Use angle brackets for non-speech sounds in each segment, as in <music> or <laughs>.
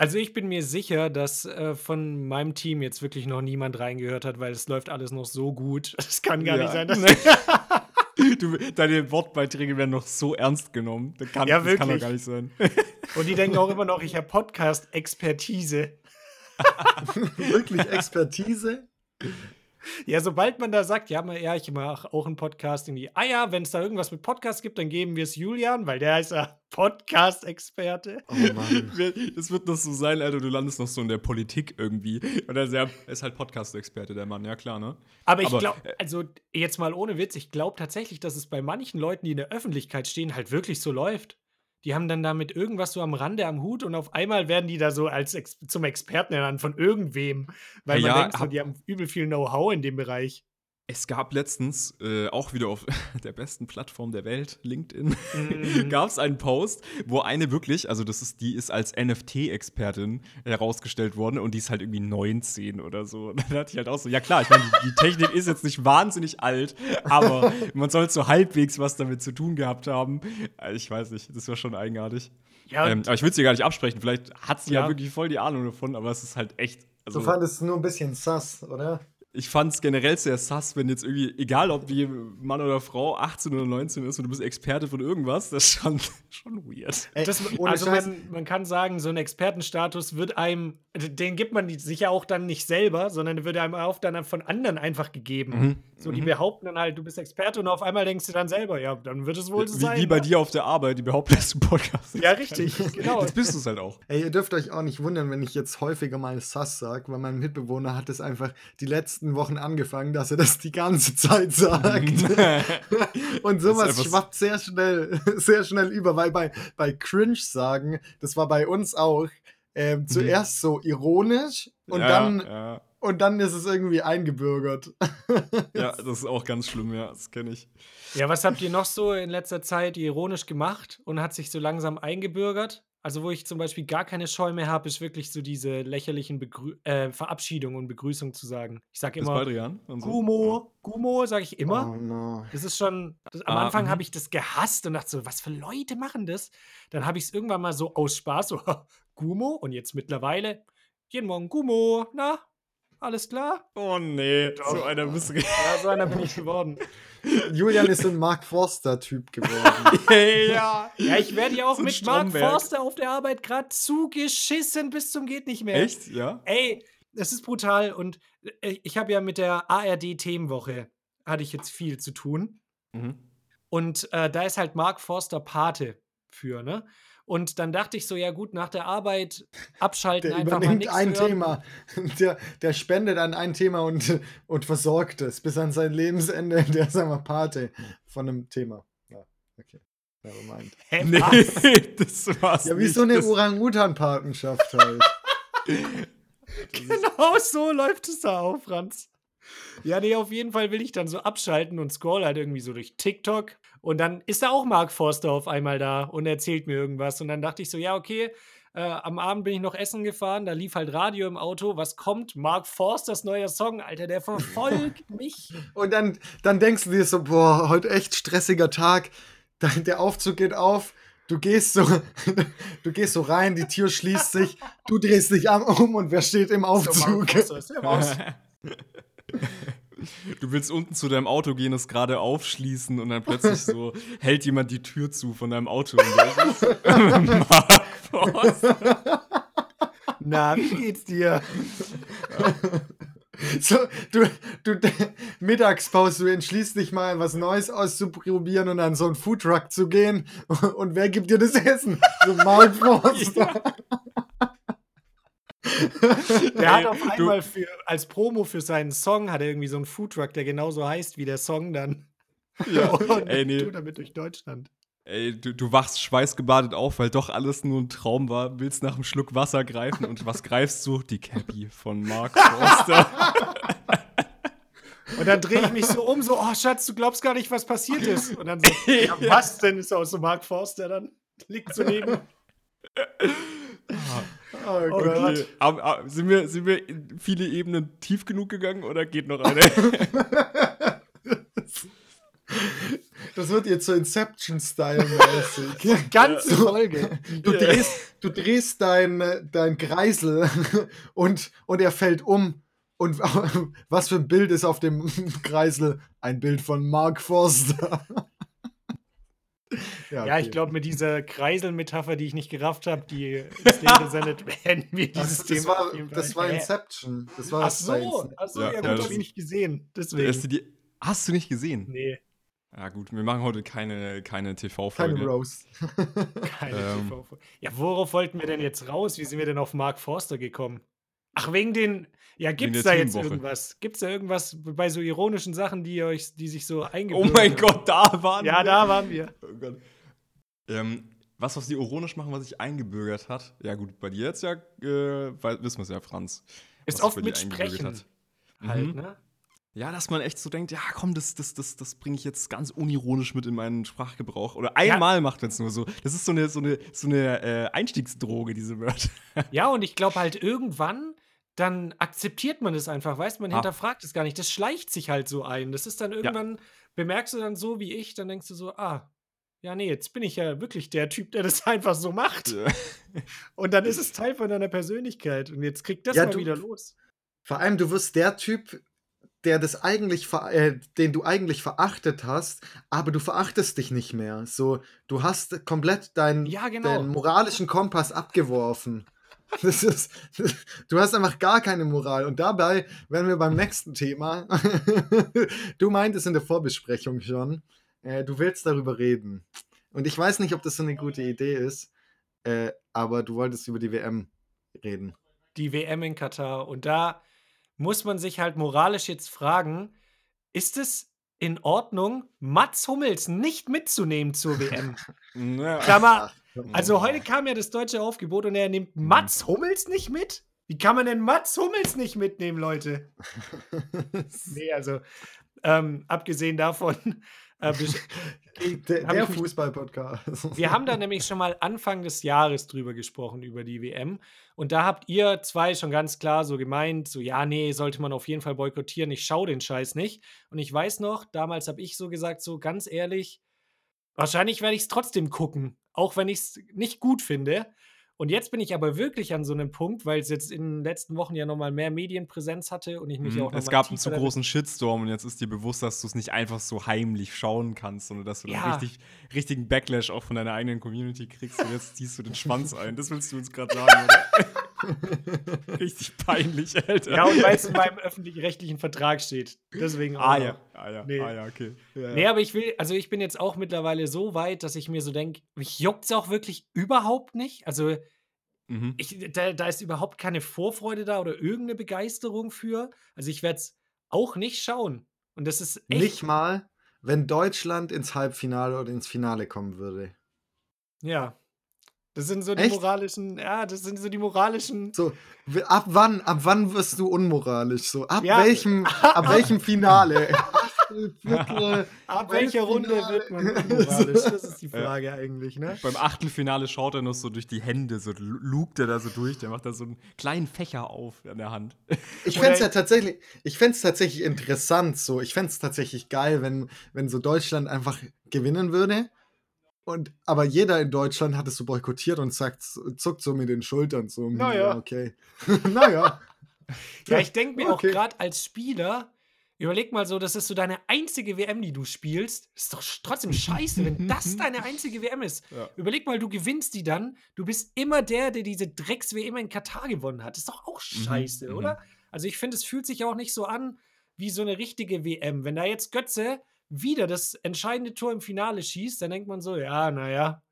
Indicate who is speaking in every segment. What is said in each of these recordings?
Speaker 1: Also ich bin mir sicher, dass äh, von meinem Team jetzt wirklich noch niemand reingehört hat, weil es läuft alles noch so gut. <laughs> Es kann gar
Speaker 2: Ja.
Speaker 1: nicht sein, dass <laughs>
Speaker 2: Du, deine Wortbeiträge werden noch so ernst genommen. Das kann,
Speaker 1: Ja,
Speaker 2: das kann doch
Speaker 1: wirklich.
Speaker 2: gar nicht sein.
Speaker 1: Und die denken auch immer noch, ich habe Podcast-Expertise. <laughs>
Speaker 3: Wirklich Expertise?
Speaker 1: Ja, sobald man da sagt, ja, ich mache auch einen Podcast, irgendwie, ah ja, wenn es da irgendwas mit Podcast gibt, dann geben wir es Julian, weil der ist ja <laughs> Podcast-Experte.
Speaker 3: Oh Mann. <laughs>
Speaker 2: Das wird noch so sein, Alter, du landest noch so in der Politik irgendwie. Und er ist, halt Podcast-Experte, der Mann, ja klar, ne?
Speaker 1: Aber ich glaube,
Speaker 2: äh,
Speaker 1: also jetzt mal ohne Witz, ich glaube tatsächlich, dass es bei manchen Leuten, die in der Öffentlichkeit stehen, halt wirklich so läuft. Die haben dann damit irgendwas so am Rande am Hut und auf einmal werden die da so als Ex zum Experten ernannt von irgendwem. Weil
Speaker 2: Ja,
Speaker 1: man
Speaker 2: ja,
Speaker 1: denkt, so, die haben übel viel Know-how in dem Bereich.
Speaker 2: Es gab letztens, äh, auch wieder auf <laughs> der besten Plattform der Welt, LinkedIn,
Speaker 1: Mhm. <laughs>
Speaker 2: gab es einen Post, wo eine wirklich, also das ist, die ist als NFT-Expertin herausgestellt worden und die ist halt irgendwie 19 oder so. <laughs> Und dann dachte ich halt auch so, ja klar, ich meine, die, die Technik ist jetzt nicht wahnsinnig alt, aber man soll so halbwegs was damit zu tun gehabt haben. Also Ich weiß nicht, das war schon eigenartig.
Speaker 1: Ja,
Speaker 2: Ähm, aber ich will es dir gar nicht absprechen, vielleicht hat sie ja.
Speaker 1: Ja.
Speaker 2: wirklich voll die Ahnung davon, aber es ist halt echt. Also,
Speaker 3: Du fandest es nur ein bisschen sass, oder?
Speaker 2: Ich fand es generell sehr sass, wenn jetzt irgendwie, egal ob die Mann oder Frau 18 oder 19 ist und du bist Experte von irgendwas, das ist schon, <laughs> schon weird.
Speaker 3: Ey,
Speaker 1: Das, also man, man kann sagen, so ein Expertenstatus wird einem, den gibt man sich ja auch dann nicht selber, sondern wird einem auch dann von anderen einfach gegeben.
Speaker 2: Mhm.
Speaker 1: So, die behaupten dann halt, du bist Experte und auf einmal denkst du dann selber, ja, dann wird es wohl so
Speaker 2: Wie,
Speaker 1: sein.
Speaker 2: wie bei
Speaker 1: ne?
Speaker 2: dir auf der Arbeit, die behaupten, <laughs> dass du Podcast
Speaker 1: Ja, richtig, <laughs> genau.
Speaker 2: Jetzt bist du es halt auch.
Speaker 3: Ey, ihr dürft euch auch nicht wundern, wenn ich jetzt häufiger mal Sass sage, weil mein Mitbewohner hat es einfach die letzten Wochen angefangen, dass er das die ganze Zeit sagt. <laughs> Und sowas schwappt sehr schnell, <laughs> sehr schnell über, weil bei, bei Cringe sagen, das war bei uns auch, ähm, zuerst so ironisch und,
Speaker 2: ja,
Speaker 3: dann,
Speaker 2: Ja,
Speaker 3: und dann ist es irgendwie eingebürgert. <laughs>
Speaker 2: ja, das ist auch ganz schlimm, ja, das kenne ich.
Speaker 1: Ja, was habt ihr noch so in letzter Zeit ironisch gemacht und hat sich so langsam eingebürgert? Also, wo ich zum Beispiel gar keine Scheu mehr habe, ist wirklich so diese lächerlichen Begrü äh, Verabschiedungen und Begrüßungen zu sagen. Ich sage immer
Speaker 2: Baldrian und so.
Speaker 1: Gumo, Gumo, sage ich immer.
Speaker 3: Oh no.
Speaker 1: Das ist schon, das, am
Speaker 2: Ah,
Speaker 1: Anfang
Speaker 2: mhm.
Speaker 1: habe ich das gehasst und dachte so, was für Leute machen das? Dann habe ich es irgendwann mal so aus Spaß, so, <laughs> Gumo, und jetzt mittlerweile, jeden Morgen Gumo, na, alles klar?
Speaker 2: Oh nee,
Speaker 1: Doch.
Speaker 2: so einer bist du.
Speaker 1: Ja, so einer bin ich <laughs> geworden.
Speaker 3: Julian ist so ein Mark Forster-Typ geworden. <laughs>
Speaker 2: ja.
Speaker 1: Ja, ich werde ja auch
Speaker 2: So
Speaker 1: mit Mark. Forster auf der Arbeit gerade zugeschissen bis zum geht nicht mehr.
Speaker 2: Echt? Ja?
Speaker 1: Ey, das ist brutal und äh, ich habe ja mit der ARD Themenwoche hatte ich jetzt viel zu tun
Speaker 2: Mhm.
Speaker 1: und äh, da ist halt Mark Forster Pate für, ne? Und dann dachte ich so, ja gut, nach der Arbeit abschalten,
Speaker 3: Der
Speaker 1: einfach mal
Speaker 3: übernimmt
Speaker 1: nichts
Speaker 3: ein
Speaker 1: hören.
Speaker 3: Thema. <laughs> Der, der spendet an ein Thema und, und versorgt es bis an sein Lebensende. <laughs> Der ist einmal Pate von einem Thema. Ja, okay. Nevermind.
Speaker 1: Hä,
Speaker 2: Nee,
Speaker 1: was? <laughs>
Speaker 2: das war's.
Speaker 3: Ja, wie
Speaker 2: nicht.
Speaker 3: so eine Orang-Utan-Patenschaft halt.
Speaker 1: Genau so läuft es da auf, Franz. Ja, nee, auf jeden Fall will ich dann so abschalten und scroll halt irgendwie so durch TikTok. Und dann ist da auch Mark Forster auf einmal da und erzählt mir irgendwas. Und dann dachte ich so, ja, okay, äh, am Abend bin ich noch essen gefahren, da lief halt Radio im Auto. Was kommt? Mark Forsters neuer Song, Alter, der verfolgt <laughs> mich.
Speaker 3: Und dann, dann denkst du dir so, boah, heute echt stressiger Tag. Der Aufzug geht auf. Du gehst so, <laughs> du gehst so rein, die Tür schließt sich, du drehst dich um und wer steht im
Speaker 1: So,
Speaker 3: Aufzug?
Speaker 1: Mark Forster ist ja raus. <laughs>
Speaker 2: Du willst unten zu deinem Auto gehen, es gerade aufschließen und dann plötzlich so <laughs> hält jemand die Tür zu von deinem Auto. <laughs> Mark Forster.
Speaker 1: Na, wie geht's dir?
Speaker 3: So, du, du, Mittagspause, du entschließt dich mal, was Neues auszuprobieren und an so einen Foodtruck zu gehen. Und wer gibt dir das Essen? So Mark Forster.
Speaker 1: Der hat auf einmal für, als Promo für seinen Song hat er irgendwie so einen Foodtruck, der genauso heißt wie der Song dann.
Speaker 2: Ja, <laughs>
Speaker 1: Und
Speaker 2: ey, nee.
Speaker 1: tut damit durch Deutschland.
Speaker 2: Ey, du, du wachst schweißgebadet auf, weil doch alles nur ein Traum war, willst nach einem Schluck Wasser greifen und was greifst du? Die Cappy von Mark Forster. <laughs>
Speaker 1: Und dann drehe ich mich so um, so, oh Schatz, du glaubst gar nicht, was passiert ist. Und dann so, <laughs> ja, was denn ist aus so Mark Forster dann? Liegt so neben.
Speaker 3: Oh
Speaker 1: Oh
Speaker 3: Gott.
Speaker 2: Okay. Aber, aber, sind, wir, sind wir in viele Ebenen tief genug gegangen oder geht noch eine? <laughs>
Speaker 3: das wird jetzt so Inception-Style-mäßig. <laughs>
Speaker 1: Ganze
Speaker 3: So.
Speaker 1: Folge.
Speaker 3: Du drehst, du drehst dein, dein Kreisel <laughs> und, und er fällt um. Und was für ein Bild ist auf dem Kreisel? Ein Bild von Mark Forster. <laughs>
Speaker 1: Ja,
Speaker 3: okay.
Speaker 1: ich glaube, mit dieser Kreiselmetapher, die ich nicht gerafft habe, die <laughs> Szene sendet, beenden wir
Speaker 3: Das,
Speaker 1: dieses
Speaker 3: das,
Speaker 1: Thema.
Speaker 3: war, das war? Inception. Das war
Speaker 1: Ach
Speaker 3: das
Speaker 1: so, ach so,
Speaker 2: Ja,
Speaker 1: ja,
Speaker 2: ja,
Speaker 1: gut,
Speaker 2: das
Speaker 1: habe ich
Speaker 2: ist-
Speaker 1: nicht gesehen.
Speaker 2: Hast
Speaker 1: Deswegen.
Speaker 2: du, die, hast du nicht gesehen?
Speaker 1: Nee,
Speaker 2: Ja, gut, wir machen heute keine, keine
Speaker 3: Keine
Speaker 2: TV-Folge.
Speaker 3: Rose. <laughs>
Speaker 1: keine
Speaker 2: Ähm.
Speaker 1: TV-Folge. Ja, worauf wollten wir denn jetzt raus? Wie sind wir denn auf Mark Forster gekommen? Ach, wegen den. Ja, gibt's da jetzt irgendwas? Gibt's da irgendwas bei so ironischen Sachen, die euch, die sich so
Speaker 2: Oh
Speaker 1: eingebürgert
Speaker 2: mein
Speaker 1: haben?
Speaker 2: Gott, da waren
Speaker 1: Ja,
Speaker 2: wir.
Speaker 1: da waren wir. <laughs>
Speaker 2: Oh Gott. Ähm, was, was die ironisch machen, was sich eingebürgert hat. Ja, gut, bei dir jetzt ja, äh, weil, wissen wir es ja, Franz.
Speaker 1: Ist oft mit Sprechen.
Speaker 2: Mhm.
Speaker 1: Halt, ne?
Speaker 2: Ja, dass man echt so denkt, ja, komm, das, das, das, das bringe ich jetzt ganz unironisch mit in meinen Sprachgebrauch. Oder einmal macht man es nur so. Das ist so eine, so eine, so eine äh, Einstiegsdroge, diese Wörter.
Speaker 1: Ja, und ich glaube halt irgendwann, dann akzeptiert man es einfach, weißt man
Speaker 2: Ah.
Speaker 1: hinterfragt es gar nicht. Das schleicht sich halt so ein. Das ist dann irgendwann, bemerkst du dann so wie ich, dann denkst du so, ah, ja, nee, jetzt bin ich ja wirklich der Typ, der das <laughs> einfach so macht. Und dann ist es Teil von deiner Persönlichkeit. Und jetzt kriegt das
Speaker 3: Ja,
Speaker 1: mal
Speaker 3: du-
Speaker 1: wieder los.
Speaker 3: Vor allem, du wirst der Typ, der das eigentlich, äh, den du eigentlich verachtet hast, aber du verachtest dich nicht mehr. So, du hast komplett deinen,
Speaker 1: Ja, genau.
Speaker 3: deinen moralischen Kompass abgeworfen. <laughs> Das ist, du hast einfach gar keine Moral. Und dabei wären wir beim nächsten Thema. <laughs> Du meintest in der Vorbesprechung schon, äh, du willst darüber reden. Und ich weiß nicht, ob das so eine gute Idee ist, äh, aber du wolltest über die WM reden.
Speaker 1: Die WM in Katar. Und da muss man sich halt moralisch jetzt fragen, ist es in Ordnung, Mats Hummels nicht mitzunehmen zur WM?
Speaker 2: Ja. <laughs>
Speaker 1: Klammer, Also heute kam ja das deutsche Aufgebot und er nimmt Mats Hummels nicht mit? Wie kann man denn Mats Hummels nicht mitnehmen, Leute? <laughs> Nee, also ähm, abgesehen davon, äh, <laughs>
Speaker 3: Der, <laughs> der Fußball-Podcast.
Speaker 1: wir haben da nämlich schon mal Anfang des Jahres drüber gesprochen, über die WM. Und da habt ihr zwei schon ganz klar so gemeint, so ja, nee, sollte man auf jeden Fall boykottieren, ich schaue den Scheiß nicht. Und ich weiß noch, damals habe ich so gesagt, so ganz ehrlich, wahrscheinlich werde ich es trotzdem gucken, auch wenn ich es nicht gut finde. Und jetzt bin ich aber wirklich an so einem Punkt, weil es jetzt in den letzten Wochen ja nochmal mehr Medienpräsenz hatte und ich mich
Speaker 2: Mhm.
Speaker 1: auch
Speaker 2: Es gab einen zu großen Shitstorm und jetzt ist dir bewusst, dass du es nicht einfach so heimlich schauen kannst, sondern dass du
Speaker 1: Ja.
Speaker 2: richtig, richtigen Backlash auch von deiner eigenen Community kriegst und jetzt ziehst du den <laughs> Schwanz ein. Das willst du uns gerade sagen, oder? <laughs> <laughs> richtig peinlich, Alter.
Speaker 1: Ja, und weil es in meinem öffentlich-rechtlichen Vertrag steht. Deswegen auch.
Speaker 2: Ah ja, ah ja,
Speaker 1: Nee.
Speaker 2: ah ja, okay. Ja,
Speaker 1: Nee,
Speaker 2: ja.
Speaker 1: aber ich will, also ich bin jetzt auch mittlerweile so weit, dass ich mir so denke, mich juckt es auch wirklich überhaupt nicht. Also
Speaker 2: Mhm.
Speaker 1: ich, da, da ist überhaupt keine Vorfreude da oder irgendeine Begeisterung für. Also ich werde es auch nicht schauen. Und das ist echt.
Speaker 3: Nicht mal, wenn Deutschland ins Halbfinale oder ins Finale kommen würde.
Speaker 1: Ja. Das sind so die
Speaker 3: Echt?
Speaker 1: moralischen, ja, das sind so die moralischen.
Speaker 3: So, ab wann, ab wann wirst du unmoralisch? So, ab
Speaker 1: Ja.
Speaker 3: welchem, ab <laughs> welchem Finale? <laughs> Viertel,
Speaker 1: Ab welcher Runde wird man unmoralisch? Das ist die Frage eigentlich, ne?
Speaker 2: Beim Achtelfinale schaut er noch so durch die Hände, so lu- lugt er da so durch, der macht da so einen kleinen Fächer auf an der Hand. <laughs>
Speaker 3: Ich fände es ja tatsächlich, ich fänd's tatsächlich interessant, so. Ich fände es tatsächlich geil, wenn, wenn so Deutschland einfach gewinnen würde. Und, aber jeder in Deutschland hat es so boykottiert und sagt, zuckt so mit den Schultern so.
Speaker 1: Naja.
Speaker 3: okay. <laughs> naja.
Speaker 1: Ja, ich denke mir
Speaker 3: Okay.
Speaker 1: auch gerade als Spieler, überleg mal so, das ist so deine einzige WM, die du spielst. Ist doch trotzdem scheiße, wenn <laughs> das deine einzige WM ist.
Speaker 2: Ja.
Speaker 1: Überleg mal, du gewinnst die dann. Du bist immer der, der diese Drecks-WM in Katar gewonnen hat. Ist doch auch scheiße,
Speaker 2: mhm.
Speaker 1: oder? Also ich finde, es fühlt sich auch nicht so an wie so eine richtige WM. Wenn da jetzt Götze wieder das entscheidende Tor im Finale schießt, dann denkt man so, ja, naja,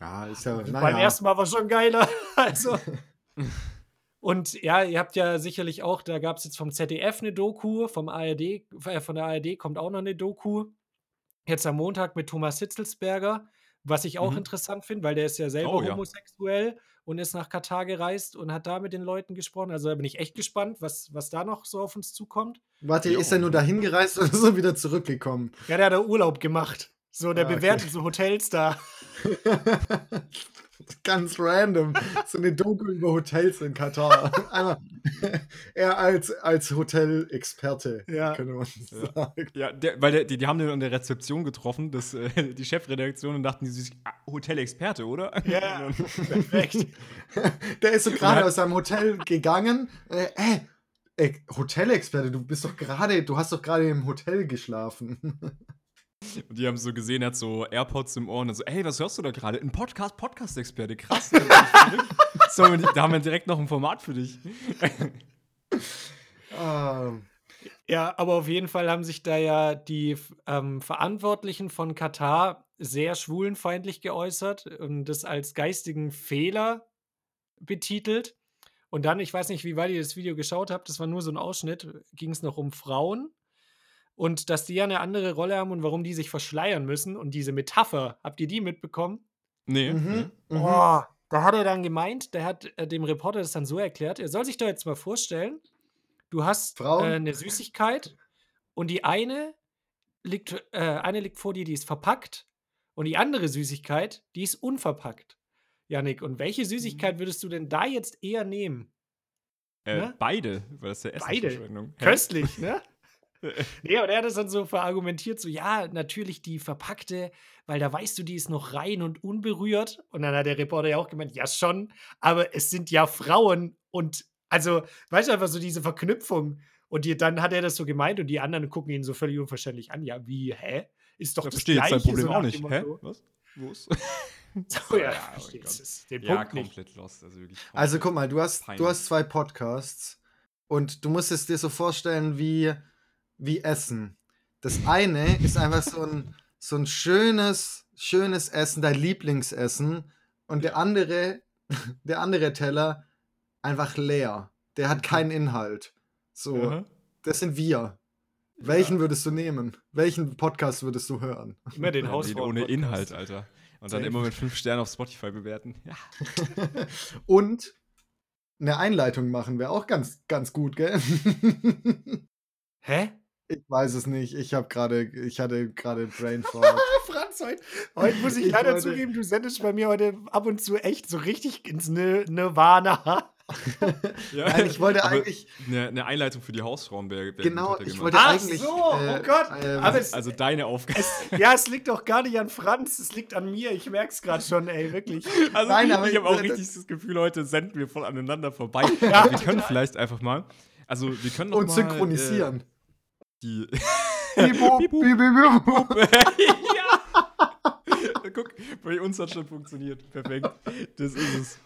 Speaker 3: Ja, ist ja,
Speaker 1: beim
Speaker 3: naja.
Speaker 1: ersten Mal war schon geiler. <laughs> Also. <laughs> Und ja, ihr habt ja sicherlich auch, da gab es jetzt vom ZDF eine Doku, vom ARD, äh, von der ARD kommt auch noch eine Doku. Jetzt am Montag mit Thomas Hitzelsberger, was ich auch
Speaker 2: Mhm.
Speaker 1: interessant finde, weil der ist ja selber
Speaker 2: Oh, ja.
Speaker 1: Und ist nach Katar gereist und hat da mit den Leuten gesprochen. Also da bin ich echt gespannt, was, was da noch so auf uns zukommt.
Speaker 3: Warte,
Speaker 2: Jo.
Speaker 3: ist er nur dahin gereist oder <laughs> ist er wieder zurückgekommen?
Speaker 1: Ja, der hat da Urlaub gemacht. So, der
Speaker 3: Ah, okay.
Speaker 1: bewertet so Hotels da. <laughs> <laughs>
Speaker 3: Ganz random. So eine Doku über Hotels in Katar. <laughs> Einmal, <laughs> er als, als Hotelexperte,
Speaker 1: Ja.
Speaker 3: könnte man sagen.
Speaker 2: Ja, der, weil der, die, die haben den an der Rezeption getroffen, das, äh, die Chefredaktion, und dachten die sich, ah, Hotelexperte, oder?
Speaker 1: Ja. Perfekt.
Speaker 3: Der ist so gerade aus seinem Hotel gegangen. Äh, äh, ey, Hotelexperte, du bist doch gerade, du hast doch gerade im Hotel geschlafen.
Speaker 2: Und die haben so gesehen, er hat so AirPods im Ohr und dann so, ey, was hörst du da gerade? Ein Podcast, Podcast-Experte, krass. <laughs> so, da haben wir direkt noch ein Format für dich.
Speaker 3: Ah,
Speaker 1: Ja, aber auf jeden Fall haben sich da ja die ähm, Verantwortlichen von Katar sehr schwulenfeindlich geäußert und das als geistigen Fehler betitelt. Und dann, ich weiß nicht, wie weit ihr das Video geschaut habt, das war nur so ein Ausschnitt, ging es noch um Frauen und dass die ja eine andere Rolle haben und warum die sich verschleiern müssen. Und diese Metapher, habt ihr die mitbekommen?
Speaker 2: Nee. nee.
Speaker 3: mhm, mhm.
Speaker 1: Oh, da hat er dann gemeint, der hat äh, dem Reporter das dann so erklärt, er soll sich doch jetzt mal vorstellen, du hast äh, eine Süßigkeit und die eine liegt, äh, eine liegt vor dir, die ist verpackt und die andere Süßigkeit, die ist unverpackt. Janik, und welche Süßigkeit würdest du denn da jetzt eher nehmen?
Speaker 2: Äh,
Speaker 1: Ne?
Speaker 2: Beide, weil das ist ja
Speaker 1: Beide.
Speaker 2: Essensverschwendung. Hä?
Speaker 1: Köstlich, ne? <laughs> Nee, und er hat das dann so verargumentiert, so, ja, natürlich die verpackte, weil da weißt du, die ist noch rein und unberührt. Und dann hat der Reporter ja auch gemeint, ja schon, aber es sind ja Frauen und, also, weißt du, einfach so diese Verknüpfung. Und die, dann hat er das so gemeint und die anderen gucken ihn so völlig unverständlich an. Ja, wie, hä? Ist doch
Speaker 2: Ich
Speaker 1: das
Speaker 2: verstehe jetzt dein
Speaker 1: Gleiche,
Speaker 2: Problem
Speaker 1: so
Speaker 2: auch nicht. Hä? Was? Wo ist? <laughs> <laughs>
Speaker 1: So, ja,
Speaker 2: Ja,
Speaker 1: ich
Speaker 2: oh
Speaker 1: verstehe den
Speaker 2: ja,
Speaker 1: Punkt nicht.
Speaker 2: komplett lost. Also, wirklich
Speaker 3: Also
Speaker 2: komplett
Speaker 3: guck mal, du hast, du hast zwei Podcasts und du musst es dir so vorstellen wie, wie Essen. Das eine ist einfach so ein, so ein schönes, schönes Essen, dein Lieblingsessen. Und der andere, <laughs> der andere Teller einfach leer. Der hat keinen Inhalt. So,
Speaker 2: Aha.
Speaker 3: das sind wir. Welchen würdest du nehmen? Welchen Podcast würdest du hören?
Speaker 1: Immer den
Speaker 2: Ja,
Speaker 1: Haus
Speaker 2: ohne Inhalt, Alter. Und dann
Speaker 3: Safe.
Speaker 2: immer mit fünf Sternen auf Spotify bewerten. Ja. <laughs>
Speaker 3: Und eine Einleitung machen wäre auch ganz, ganz gut, gell? <laughs>
Speaker 1: Hä?
Speaker 3: Ich weiß es nicht. Ich habe gerade, ich hatte gerade <laughs> Brain Fart.
Speaker 1: Franz, heute, heute muss ich,
Speaker 3: Ich
Speaker 1: leider
Speaker 3: wollte-
Speaker 1: zugeben, du sendest bei mir heute ab und zu echt so richtig ins Nir- Nirvana. <laughs>
Speaker 2: Ja.
Speaker 3: Nein, ich wollte
Speaker 2: Aber
Speaker 3: eigentlich,
Speaker 2: Eine, eine Einleitung für die Hausfrauen wäre wär
Speaker 3: genau, ich wollte
Speaker 1: Ach
Speaker 3: eigentlich.
Speaker 1: so, oh Gott,
Speaker 3: ähm,
Speaker 1: aber es-
Speaker 2: Also deine Aufgabe.
Speaker 1: ja, es liegt doch gar nicht an Franz, es liegt an mir. Ich merke es gerade schon, ey, wirklich. <laughs>
Speaker 2: Also
Speaker 3: Nein,
Speaker 2: ich,
Speaker 3: aber
Speaker 2: ich habe auch
Speaker 3: ich-
Speaker 2: richtig das Gefühl, heute senden wir voll aneinander vorbei.
Speaker 1: Ja.
Speaker 2: Wir können vielleicht einfach mal, also wir können noch
Speaker 3: und
Speaker 2: mal,
Speaker 3: synchronisieren.
Speaker 2: Äh, die
Speaker 3: bip, bup. <laughs>
Speaker 2: ja! Guck, bei uns hat schon funktioniert. Perfekt. Das ist es.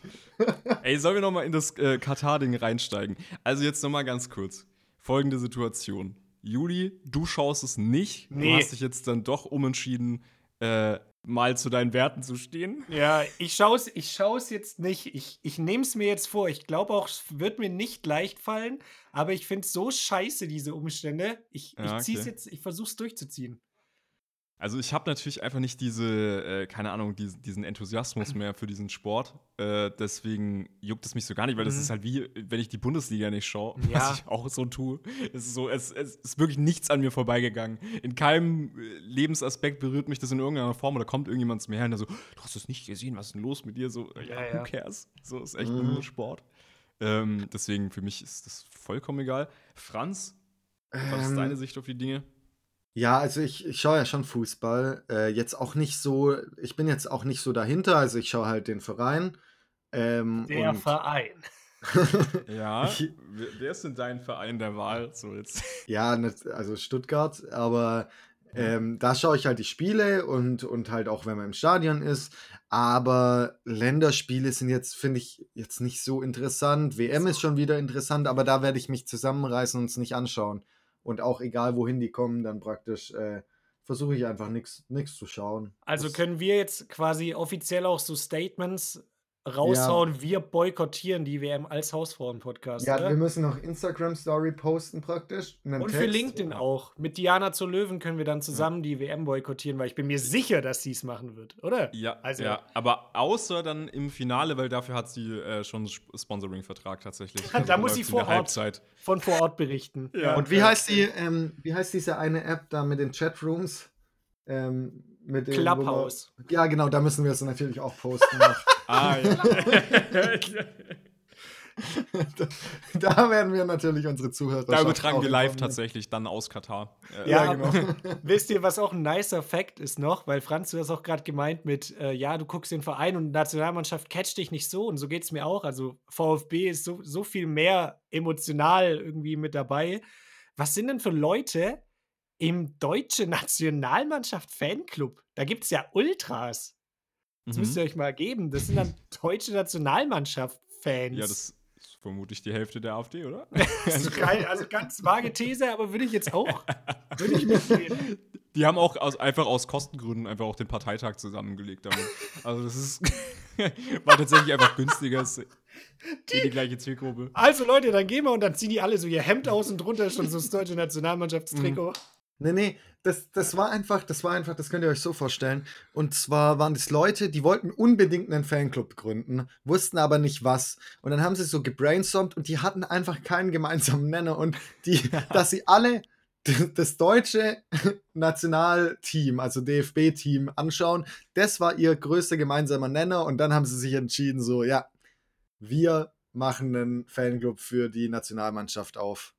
Speaker 2: Ey, sollen wir noch mal in das äh, Katar-Ding reinsteigen? Also jetzt noch mal ganz kurz. Folgende Situation. Juli, du schaust es nicht.
Speaker 1: Nee.
Speaker 2: Du hast dich jetzt dann doch umentschieden, äh, mal zu deinen Werten zu stehen.
Speaker 1: Ja, ich schaue es ich schau's jetzt nicht. Ich, ich nehme es mir jetzt vor. Ich glaube auch, es wird mir nicht leicht fallen, aber ich finde es so scheiße, diese Umstände. Ich,
Speaker 2: Ja,
Speaker 1: ich ziehe es
Speaker 2: okay.
Speaker 1: jetzt, ich versuche es durchzuziehen.
Speaker 2: Also ich habe natürlich einfach nicht diese, äh, keine Ahnung, diesen, diesen Enthusiasmus mehr für diesen Sport. Äh, deswegen juckt es mich so gar nicht, weil das
Speaker 1: Mhm.
Speaker 2: ist halt wie, wenn ich die Bundesliga nicht schaue, <laughs>
Speaker 1: Ja.
Speaker 2: was ich auch so tue. Es ist so, es, es ist wirklich nichts an mir vorbeigegangen. In keinem äh, Lebensaspekt berührt mich das in irgendeiner Form oder kommt irgendjemand zu mir her und der so, du hast es nicht gesehen, was ist denn los mit dir? So, ja,
Speaker 1: Ja,
Speaker 2: who
Speaker 1: ja.
Speaker 2: cares? So ist echt
Speaker 3: Mhm.
Speaker 2: nur Sport. Ähm, deswegen für mich ist das vollkommen egal. Franz, was ist
Speaker 3: Ähm,
Speaker 2: deine Sicht auf die Dinge?
Speaker 3: Ja, also ich, ich schaue ja schon Fußball. Äh, jetzt auch nicht so, ich bin jetzt auch nicht so dahinter, also ich schaue halt den Verein. Ähm,
Speaker 1: Der
Speaker 3: und,
Speaker 1: Verein. <laughs>
Speaker 2: Ja,
Speaker 3: Ich-
Speaker 2: wer, wer ist denn dein Verein der Wahl? So jetzt. <laughs>
Speaker 3: ja, nicht- also Stuttgart, aber ähm, da schaue ich halt die Spiele und, und halt auch, wenn man im Stadion ist. Aber Länderspiele sind jetzt, finde ich, jetzt nicht so interessant. WM ist schon wieder interessant, aber da werde ich mich zusammenreißen und es nicht anschauen. Und auch egal, wohin die kommen, dann praktisch äh, versuche ich einfach nichts zu schauen.
Speaker 1: Also
Speaker 3: Das-
Speaker 1: können wir jetzt quasi offiziell auch so Statements raushauen, wir boykottieren die WM als Hausfrauen-Podcast.
Speaker 3: Ja,
Speaker 1: oder?
Speaker 3: wir müssen noch Instagram-Story posten praktisch.
Speaker 1: Und für
Speaker 3: Text.
Speaker 1: LinkedIn auch. Mit Diana zur Löwen können wir dann zusammen die WM boykottieren, weil ich bin mir sicher, dass sie es machen wird, oder?
Speaker 2: Ja,
Speaker 1: Also-
Speaker 2: ja, aber außer dann im Finale, weil dafür hat sie äh, schon Sponsoring-Vertrag tatsächlich. <laughs>
Speaker 1: Da muss sie vor Ort.
Speaker 2: Halbzeit.
Speaker 1: Von vor Ort berichten.
Speaker 2: Ja.
Speaker 3: Und wie heißt die, ähm, wie heißt diese eine App da mit den Chatrooms? Ähm, mit den, wo man-
Speaker 1: Clubhouse.
Speaker 3: Ja, genau, da müssen wir es natürlich auch posten. <laughs>
Speaker 2: Ah, ja.
Speaker 3: da, <laughs> da werden wir natürlich unsere Zuhörer.
Speaker 2: da übertragen wir live tatsächlich dann aus Katar.
Speaker 1: Ja,
Speaker 3: Ja, genau. <laughs>
Speaker 1: Wisst ihr, was auch ein nicer Fact ist noch? Weil Franz, du hast auch gerade gemeint mit, äh, ja, du guckst den Verein und Nationalmannschaft catcht dich nicht so und so geht es mir auch. Also VfB ist so, so viel mehr emotional irgendwie mit dabei. Was sind denn für Leute im Deutsche Nationalmannschaft Fanclub? Da gibt es ja Ultras. Das
Speaker 2: Mhm.
Speaker 1: müsst ihr euch mal geben. Das sind dann <laughs> Deutsche Nationalmannschaft-Fans.
Speaker 2: Ja, das ist vermutlich die Hälfte der AfD, oder? <laughs>
Speaker 1: also, geil, also ganz vage These, aber würde ich jetzt auch. <laughs> Würde ich mitgehen.
Speaker 2: Die haben auch aus, einfach aus Kostengründen einfach auch den Parteitag zusammengelegt damit. Also das ist war tatsächlich einfach günstiger. ist eh die gleiche Zielgruppe.
Speaker 1: Also Leute, dann gehen wir und dann ziehen die alle so ihr Hemd aus und drunter schon so das deutsche Nationalmannschaftstrikot.
Speaker 3: Nee, nee, das, das war einfach, das war einfach, das könnt ihr euch so vorstellen. Und zwar waren das Leute, die wollten unbedingt einen Fanclub gründen, wussten aber nicht was. Und dann haben sie so gebrainstormt und die hatten einfach keinen gemeinsamen Nenner. Und die, <laughs> dass sie alle das deutsche <laughs> Nationalteam, also DFB-Team, anschauen, das war ihr größter gemeinsamer Nenner. Und dann haben sie sich entschieden, so, ja, wir machen einen Fanclub für die Nationalmannschaft auf.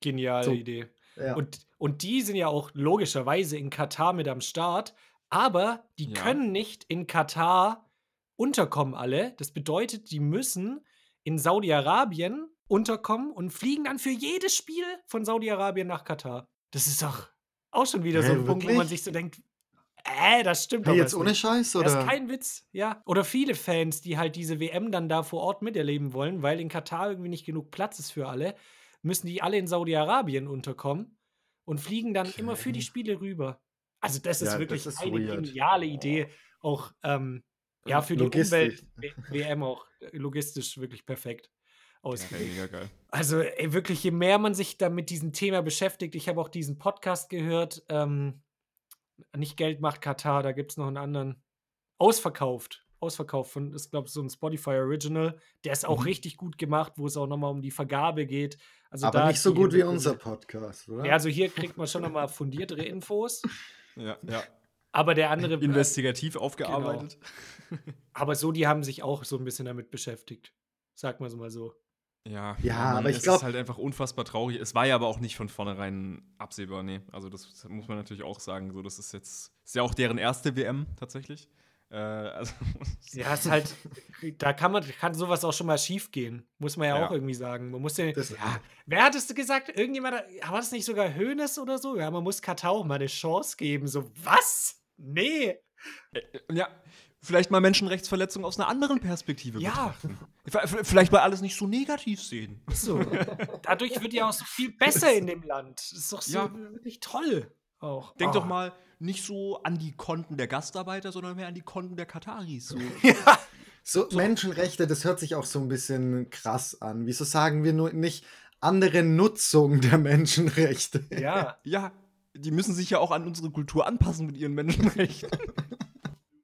Speaker 1: Geniale
Speaker 3: So.
Speaker 1: Idee.
Speaker 3: Ja.
Speaker 1: Und, und die sind ja auch logischerweise in Katar mit am Start, aber die
Speaker 2: Ja.
Speaker 1: können nicht in Katar unterkommen alle. Das bedeutet, die müssen in Saudi-Arabien unterkommen und fliegen dann für jedes Spiel von Saudi-Arabien nach Katar. Das ist doch auch schon wieder so ein Punkt, wo man
Speaker 3: wirklich?
Speaker 1: sich so denkt, äh, das stimmt
Speaker 3: hey,
Speaker 1: doch
Speaker 3: jetzt
Speaker 1: was
Speaker 3: ohne
Speaker 1: nicht.
Speaker 3: Scheiß, oder?
Speaker 1: Das ist kein Witz, ja. Oder viele Fans, die halt diese WM dann da vor Ort miterleben wollen, weil in Katar irgendwie nicht genug Platz ist für alle, müssen die alle in Saudi-Arabien unterkommen und fliegen dann immer für die
Speaker 3: Okay.
Speaker 1: Spiele rüber. Also das ist
Speaker 3: Ja,
Speaker 1: wirklich
Speaker 3: das ist
Speaker 1: eine
Speaker 3: weird.
Speaker 1: geniale Idee. Auch ähm, ja, für die
Speaker 3: Logistisch.
Speaker 1: Umwelt-WM auch äh, logistisch wirklich perfekt
Speaker 2: Ja,
Speaker 1: ausgelegt.
Speaker 2: mega geil.
Speaker 1: Also ey, wirklich, je mehr man sich da mit diesem Thema beschäftigt, ich habe auch diesen Podcast gehört, ähm, nicht Geld macht Katar, da gibt es noch einen anderen. Ausverkauft. Ausverkauft von, ist glaube ich so ein Spotify Original. Der ist auch
Speaker 3: Mhm.
Speaker 1: richtig gut gemacht, wo es auch nochmal um die Vergabe geht. Also
Speaker 3: aber
Speaker 1: da
Speaker 3: nicht so gut wie unser Podcast, oder?
Speaker 1: Ja, also hier kriegt man schon nochmal fundiertere Infos.
Speaker 2: Ja, ja.
Speaker 1: Aber der andere,
Speaker 2: Investigativ aufgearbeitet. <laughs>
Speaker 1: aber so, die haben sich auch so ein bisschen damit beschäftigt. Sag mal so mal so.
Speaker 2: Ja,
Speaker 3: Ja,
Speaker 2: Mann,
Speaker 3: aber ich
Speaker 2: es
Speaker 3: glaub-
Speaker 2: ist halt einfach unfassbar traurig. Es war ja aber auch nicht von vornherein absehbar, nee. Also das muss man natürlich auch sagen. So, das ist jetzt ist ja auch deren erste WM tatsächlich. Äh, also, <laughs>
Speaker 1: Ja, ist halt, da kann man, kann sowas auch schon mal schief gehen, muss man ja,
Speaker 2: Ja.
Speaker 1: auch irgendwie sagen. Man muss ja,
Speaker 3: Das-
Speaker 1: ja, wer hat es gesagt? Irgendjemand, war das nicht sogar Hönes oder so? Ja, man muss Katar auch mal eine Chance geben. So, was? Nee.
Speaker 2: ja, vielleicht mal Menschenrechtsverletzungen aus einer anderen Perspektive
Speaker 1: Ja.
Speaker 2: betrachten. Vielleicht mal alles nicht so negativ sehen.
Speaker 1: So. Dadurch wird ja auch so viel besser in dem Land. Das ist doch so
Speaker 2: Ja.
Speaker 1: wirklich toll. Auch.
Speaker 2: Denk
Speaker 1: Oh.
Speaker 2: doch mal nicht so an die Konten der Gastarbeiter, sondern mehr an die Konten der Kataris. <laughs> So.
Speaker 1: Ja.
Speaker 3: So, Menschenrechte, das hört sich auch so ein bisschen krass an. Wieso sagen wir nur nicht andere Nutzung der Menschenrechte?
Speaker 1: ja.
Speaker 2: Ja, die müssen sich ja auch an unsere Kultur anpassen mit ihren Menschenrechten. <laughs>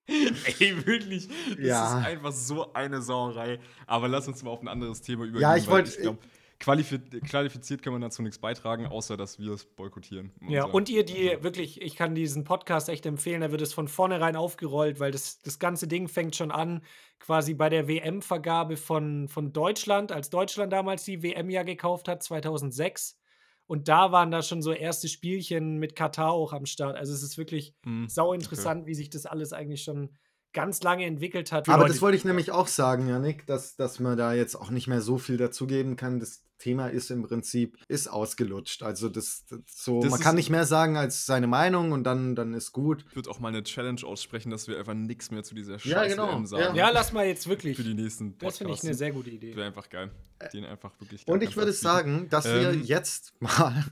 Speaker 2: Ey, wirklich. Das
Speaker 3: Ja.
Speaker 2: ist einfach so eine Sauerei. Aber lass uns mal auf ein anderes Thema übergehen.
Speaker 3: Ja, ich
Speaker 2: weil
Speaker 3: wollt-
Speaker 2: glaub, qualifiz qualifiziert kann man dazu nichts beitragen, außer dass wir es boykottieren.
Speaker 1: Ja,
Speaker 2: Unser-
Speaker 1: und ihr, die wirklich, ich kann diesen Podcast echt empfehlen, da wird es von vornherein aufgerollt, weil das, das ganze Ding fängt schon an, quasi bei der WM-Vergabe von, von Deutschland, als Deutschland damals die WM ja gekauft hat, 2006. Und da waren da schon so erste Spielchen mit Katar auch am Start. Also es ist wirklich
Speaker 2: Hm,
Speaker 1: sau interessant, wie sich das alles eigentlich schon ganz lange entwickelt hat.
Speaker 3: Aber
Speaker 1: Leute,
Speaker 3: das wollte ich nämlich auch sagen, Janik, dass, dass man da jetzt auch nicht mehr so viel dazugeben kann. Das Thema ist im Prinzip ist ausgelutscht. Also das, das so,
Speaker 2: Das
Speaker 3: man kann nicht mehr sagen als seine Meinung und dann, dann ist gut.
Speaker 2: Ich würde auch mal eine Challenge aussprechen, dass wir einfach nichts mehr zu dieser
Speaker 3: Ja,
Speaker 2: scheiß
Speaker 3: genau,
Speaker 2: sagen.
Speaker 1: ja, lass mal jetzt wirklich.
Speaker 2: Für die nächsten
Speaker 1: Das finde ich eine sehr gute Idee.
Speaker 2: Wäre einfach geil. Den einfach wirklich
Speaker 3: Und ich würde sagen, dass wir
Speaker 2: Ähm.
Speaker 3: jetzt <laughs> mal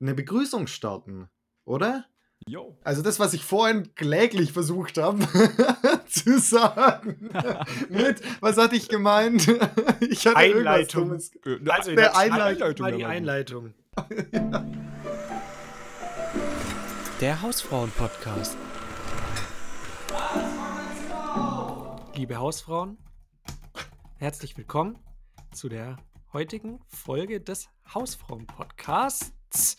Speaker 3: eine Begrüßung starten, oder?
Speaker 2: Yo.
Speaker 3: Also das, was ich vorhin kläglich versucht habe <laughs> zu sagen. <laughs> Mit, was hatte ich gemeint? <laughs> Ich hatte irgendwas
Speaker 1: Einleitung.
Speaker 3: Dummes.
Speaker 2: Äh,
Speaker 1: Also, schreibt
Speaker 3: Einleitung
Speaker 1: mal die. Einleitung. Der Hausfrauen-Podcast. Liebe Hausfrauen, herzlich willkommen zu der heutigen Folge des Hausfrauen-Podcasts.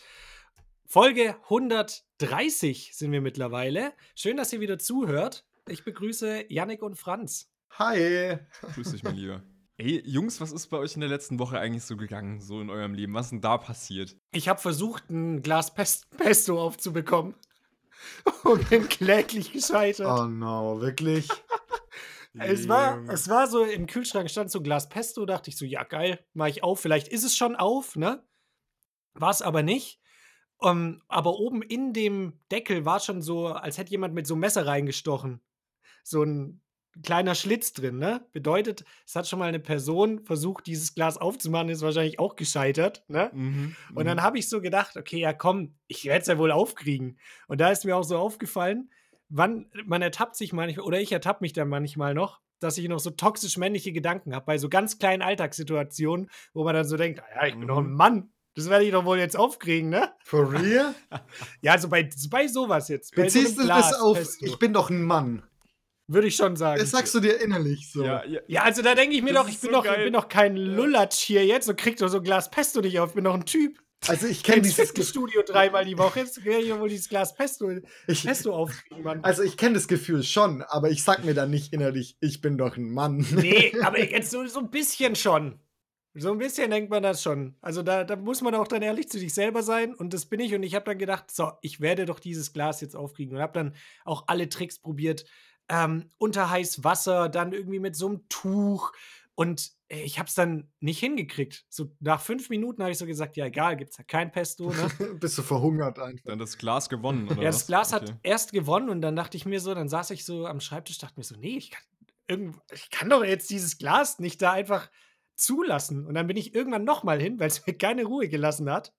Speaker 1: Folge 130 sind wir mittlerweile. Schön, dass ihr wieder zuhört. Ich begrüße Yannick und Franz.
Speaker 3: Hi.
Speaker 2: Grüß dich, mein Lieber. Ey, Jungs, was ist bei euch in der letzten Woche eigentlich so gegangen, so in eurem Leben? Was ist denn da passiert?
Speaker 1: Ich habe versucht, ein Glas Pest Pesto aufzubekommen. <laughs> Und bin kläglich gescheitert.
Speaker 3: Oh no, wirklich? <laughs>
Speaker 1: Es war, es war so, im Kühlschrank stand so ein Glas Pesto, dachte ich so, ja geil, mach ich auf. Vielleicht ist es schon auf, ne? War es aber nicht. Um, aber oben in dem Deckel war schon so, als hätte jemand mit so einem Messer reingestochen. So ein kleiner Schlitz drin, ne? Bedeutet, es hat schon mal eine Person versucht, dieses Glas aufzumachen, ist wahrscheinlich auch gescheitert, ne?
Speaker 2: Mhm,
Speaker 1: Und dann habe ich so gedacht, okay, ja komm, ich werde es ja wohl aufkriegen. Und da ist mir auch so aufgefallen, wann man ertappt sich manchmal, oder ich ertappe mich dann manchmal noch, dass ich noch so toxisch männliche Gedanken habe, bei so ganz kleinen Alltagssituationen, wo man dann so denkt, ah ja, ich bin doch ein
Speaker 2: Mhm.
Speaker 1: Mann. Das werde ich doch wohl jetzt aufkriegen, ne?
Speaker 3: For real? <laughs>
Speaker 1: Ja, also bei, bei sowas jetzt. Bei so
Speaker 3: Beziehst du
Speaker 1: Glas
Speaker 3: das auf,
Speaker 1: Pesto,
Speaker 3: ich bin doch ein Mann?
Speaker 1: Würde ich schon sagen.
Speaker 3: Das sagst du dir innerlich so.
Speaker 2: Ja, ja,
Speaker 1: ja, also da denke ich mir
Speaker 2: Das
Speaker 1: doch, ich bin,
Speaker 2: so
Speaker 1: doch, ich bin doch kein Lulatsch hier jetzt und krieg doch so ein Glas Pesto nicht auf. Ich bin doch ein Typ.
Speaker 3: Also ich
Speaker 1: Ich
Speaker 3: kenne dieses.
Speaker 1: Fitnessstudio dreimal die Woche. Jetzt werde ich ja wohl dieses Glas Pesto,
Speaker 3: Ich,
Speaker 1: Pesto aufkriegen, Mann.
Speaker 3: also ich kenne das Gefühl schon, aber ich sag mir dann nicht innerlich, ich bin doch ein Mann.
Speaker 1: Nee, <laughs> aber jetzt so, so ein bisschen schon. So ein bisschen denkt man das schon. Also da, da muss man auch dann ehrlich zu sich selber sein und das bin ich und ich habe dann gedacht, so, ich werde doch dieses Glas jetzt aufkriegen und habe dann auch alle Tricks probiert. Ähm, unter heiß Wasser, dann irgendwie mit so einem Tuch und äh, ich habe es dann nicht hingekriegt. So nach fünf Minuten habe ich so gesagt, ja egal, gibt's ja kein Pesto, ne? <laughs>
Speaker 3: Bist du verhungert einfach.
Speaker 2: Dann das Glas gewonnen, oder
Speaker 1: Ja,
Speaker 2: was?
Speaker 1: das Glas hat
Speaker 2: Okay.
Speaker 1: erst gewonnen und dann dachte ich mir so, dann saß ich so am Schreibtisch, dachte mir so, nee, ich kann, irgend, ich kann doch jetzt dieses Glas nicht da einfach zulassen. Und dann bin ich irgendwann nochmal hin, weil es <laughs> mir keine Ruhe gelassen hat.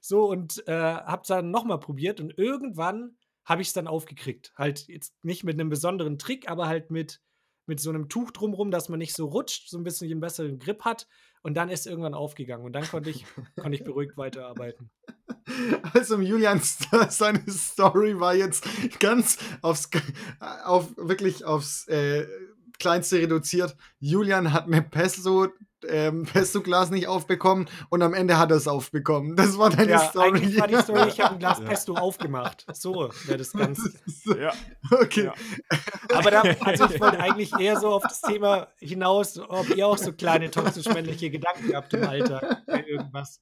Speaker 1: So und äh, hab's dann nochmal probiert und irgendwann habe ich es dann aufgekriegt. Halt jetzt nicht mit einem besonderen Trick, aber halt mit, mit so einem Tuch drumrum, dass man nicht so rutscht, so ein bisschen einen besseren Grip hat. Und dann ist irgendwann aufgegangen und dann konnte ich, konnte ich beruhigt weiterarbeiten. <laughs>
Speaker 3: Also Julian, <laughs> seine Story war jetzt ganz aufs, auf, wirklich aufs äh, Kleinste reduziert. Julian hat eine Pesto, ähm, <laughs> Pesto-Glas nicht aufbekommen und am Ende hat er es aufbekommen. Das war deine
Speaker 1: Ja,
Speaker 3: Story.
Speaker 1: eigentlich war die Story, ich habe ein Glas <laughs>
Speaker 2: Ja.
Speaker 1: Pesto aufgemacht. So wäre das Ganze.
Speaker 2: Ja.
Speaker 3: okay.
Speaker 2: Ja.
Speaker 1: Aber da, also ich wollte <laughs> eigentlich eher so auf das Thema hinaus, ob ihr auch so kleine toxisch-männliche Gedanken habt im Alltag bei irgendwas.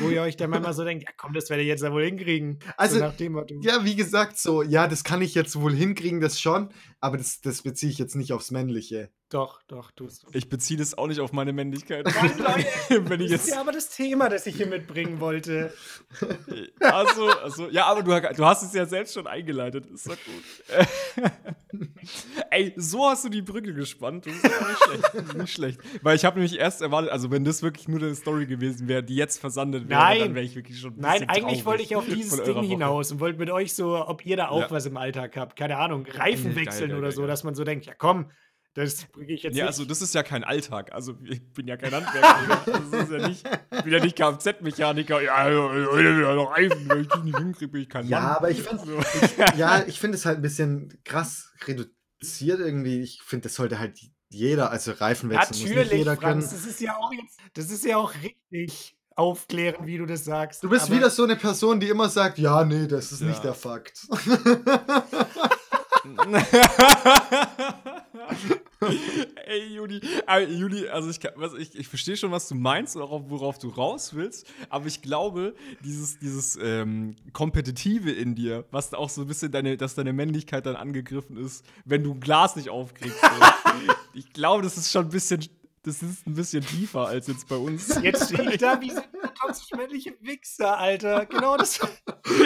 Speaker 1: Wo ihr euch dann manchmal so denkt, ja komm, das werde ich jetzt ja wohl hinkriegen.
Speaker 3: Also,
Speaker 1: so nach dem Motto.
Speaker 3: Ja, wie gesagt, so, ja, das kann ich jetzt wohl hinkriegen, das schon, aber das, das beziehe ich jetzt nicht aufs Männliche.
Speaker 1: Doch, doch, tust du.
Speaker 2: Ich beziehe das auch nicht auf meine Männlichkeit.
Speaker 1: Leute, <laughs>
Speaker 2: Wenn ich
Speaker 1: Das ist ja aber das Thema, das ich hier mitbringen wollte. <laughs>
Speaker 2: Also, also, ja, aber du, du hast es ja selbst schon eingeleitet. Ist doch gut. <laughs> Ey, so hast du die Brücke gespannt. Das ist ja nicht schlecht. Nicht schlecht. Weil ich habe nämlich erst erwartet, also wenn das wirklich nur eine Story gewesen wäre, die jetzt versandet wäre,
Speaker 1: Nein.
Speaker 2: dann wäre ich wirklich schon ein
Speaker 1: Nein, eigentlich wollte ich auf dieses Ding hinaus und wollte mit euch so, ob ihr da auch
Speaker 2: Ja.
Speaker 1: was im Alltag habt. Keine Ahnung, Reifen
Speaker 2: Geil, geil,
Speaker 1: oder
Speaker 2: geil,
Speaker 1: so, dass man so denkt, ja komm, das bringe ich jetzt
Speaker 2: Ja,
Speaker 1: nicht.
Speaker 2: also das ist ja kein Alltag. Also ich bin ja kein Handwerker. das ist ja nicht, ich bin ja nicht Kfz-Mechaniker. Ja, wieder noch Reifen, wenn ich die nicht hinkriege, ich kein
Speaker 3: Ja,
Speaker 2: Mann.
Speaker 3: aber ich finde
Speaker 2: So.
Speaker 3: ja, <laughs> ich finde es halt ein bisschen krass reduziert irgendwie. Ich finde, das sollte halt jeder, also Reifenwechsel muss nicht
Speaker 1: Natürlich,
Speaker 3: jeder können.
Speaker 1: Franz, das ist ja auch jetzt, das ist ja auch richtig aufklären, wie du das sagst.
Speaker 3: Du bist
Speaker 1: Aber
Speaker 3: wieder so eine Person, die immer sagt, ja, nee, das ist
Speaker 2: Ja.
Speaker 3: nicht der Fakt. <laughs>
Speaker 2: Ey, Juli, äh, Juli, also ich, was, ich, ich verstehe schon, was du meinst und auch worauf du raus willst, aber ich glaube, dieses, dieses ähm, Kompetitive in dir, was auch so ein bisschen deine, dass deine Männlichkeit dann angegriffen ist, wenn du ein Glas nicht aufkriegst. So. <laughs> ich glaube, das ist schon ein bisschen, das ist ein bisschen tiefer als jetzt bei uns.
Speaker 1: Jetzt stehe ich da wie so ein <laughs> toxisch-männliche Wichser, Alter. Genau das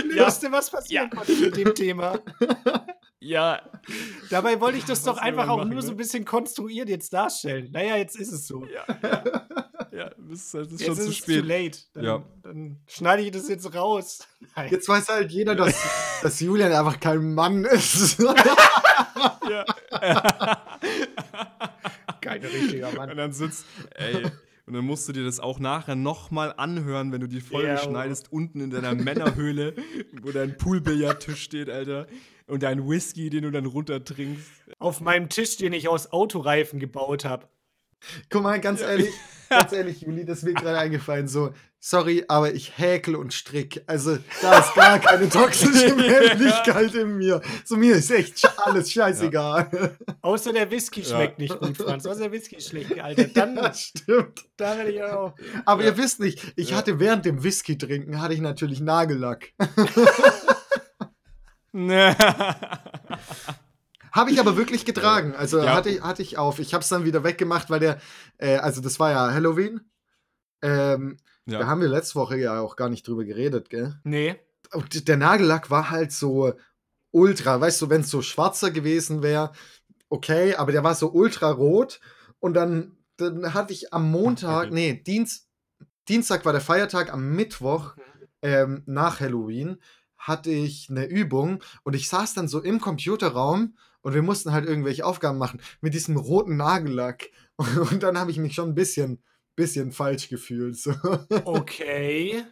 Speaker 1: Löste, was passieren
Speaker 2: Ja.
Speaker 1: mit dem Thema.
Speaker 2: Ja,
Speaker 1: Dabei wollte ich das doch einfach auch nur
Speaker 2: ne?
Speaker 1: so ein bisschen konstruiert jetzt darstellen. Naja, jetzt ist es so.
Speaker 2: ja, <laughs> ja, das ist, das ist
Speaker 1: Jetzt
Speaker 2: schon
Speaker 1: ist
Speaker 2: zu spät.
Speaker 1: too late. Dann,
Speaker 2: Ja.
Speaker 1: dann schneide ich das jetzt raus. Nein.
Speaker 3: Jetzt weiß halt jeder, dass, <laughs> dass Julian einfach kein Mann ist. <laughs>
Speaker 2: Ja.
Speaker 1: Kein richtiger
Speaker 2: Und
Speaker 1: Mann.
Speaker 2: dann sitzt, ey, und dann musst du dir das auch nachher nochmal anhören, wenn du die Folge
Speaker 1: Ja, oh.
Speaker 2: schneidest, unten in deiner Männerhöhle, wo dein Poolbillardtisch steht, Alter. Und dein Whisky, den du dann runtertrinkst.
Speaker 1: Auf meinem Tisch, den ich aus Autoreifen gebaut habe.
Speaker 3: Guck mal, ganz ehrlich, <laughs> ganz ehrlich, Juli, das ist mir gerade eingefallen. So, sorry, aber ich häkel und strick. Also, da ist gar keine toxische <laughs> Männlichkeit in mir. So, mir ist echt alles scheißegal.
Speaker 1: Außer der Whisky
Speaker 2: Ja.
Speaker 1: schmeckt nicht gut, Franz. Außer der Whisky schmeckt, Alter. Dann, <laughs>
Speaker 3: Ja, stimmt.
Speaker 1: da werde ich auch.
Speaker 3: Aber
Speaker 2: Ja.
Speaker 3: ihr wisst nicht, ich
Speaker 2: Ja.
Speaker 3: hatte während dem Whisky trinken, hatte ich natürlich Nagellack. <laughs> Habe ich aber wirklich getragen. Also
Speaker 2: Ja.
Speaker 3: hatte, hatte ich auf. Ich habe es dann wieder weggemacht, weil der, äh, also das war ja Halloween. Ähm, Da
Speaker 2: ja.
Speaker 3: haben wir letzte Woche ja auch gar nicht drüber geredet, gell?
Speaker 1: Nee.
Speaker 3: Und der Nagellack war halt so ultra, weißt du, wenn es so schwarzer gewesen wäre, okay, aber der war so ultra rot. Und dann, dann hatte ich am Montag,
Speaker 2: okay. <laughs>
Speaker 3: nee, Dienst, Dienstag war der Feiertag, am Mittwoch ähm, nach Halloween hatte ich eine Übung und ich saß dann so im Computerraum und wir mussten halt irgendwelche Aufgaben machen mit diesem roten Nagellack. <laughs> Und dann habe ich mich schon ein bisschen, bisschen falsch gefühlt. So. <laughs>
Speaker 1: Okay.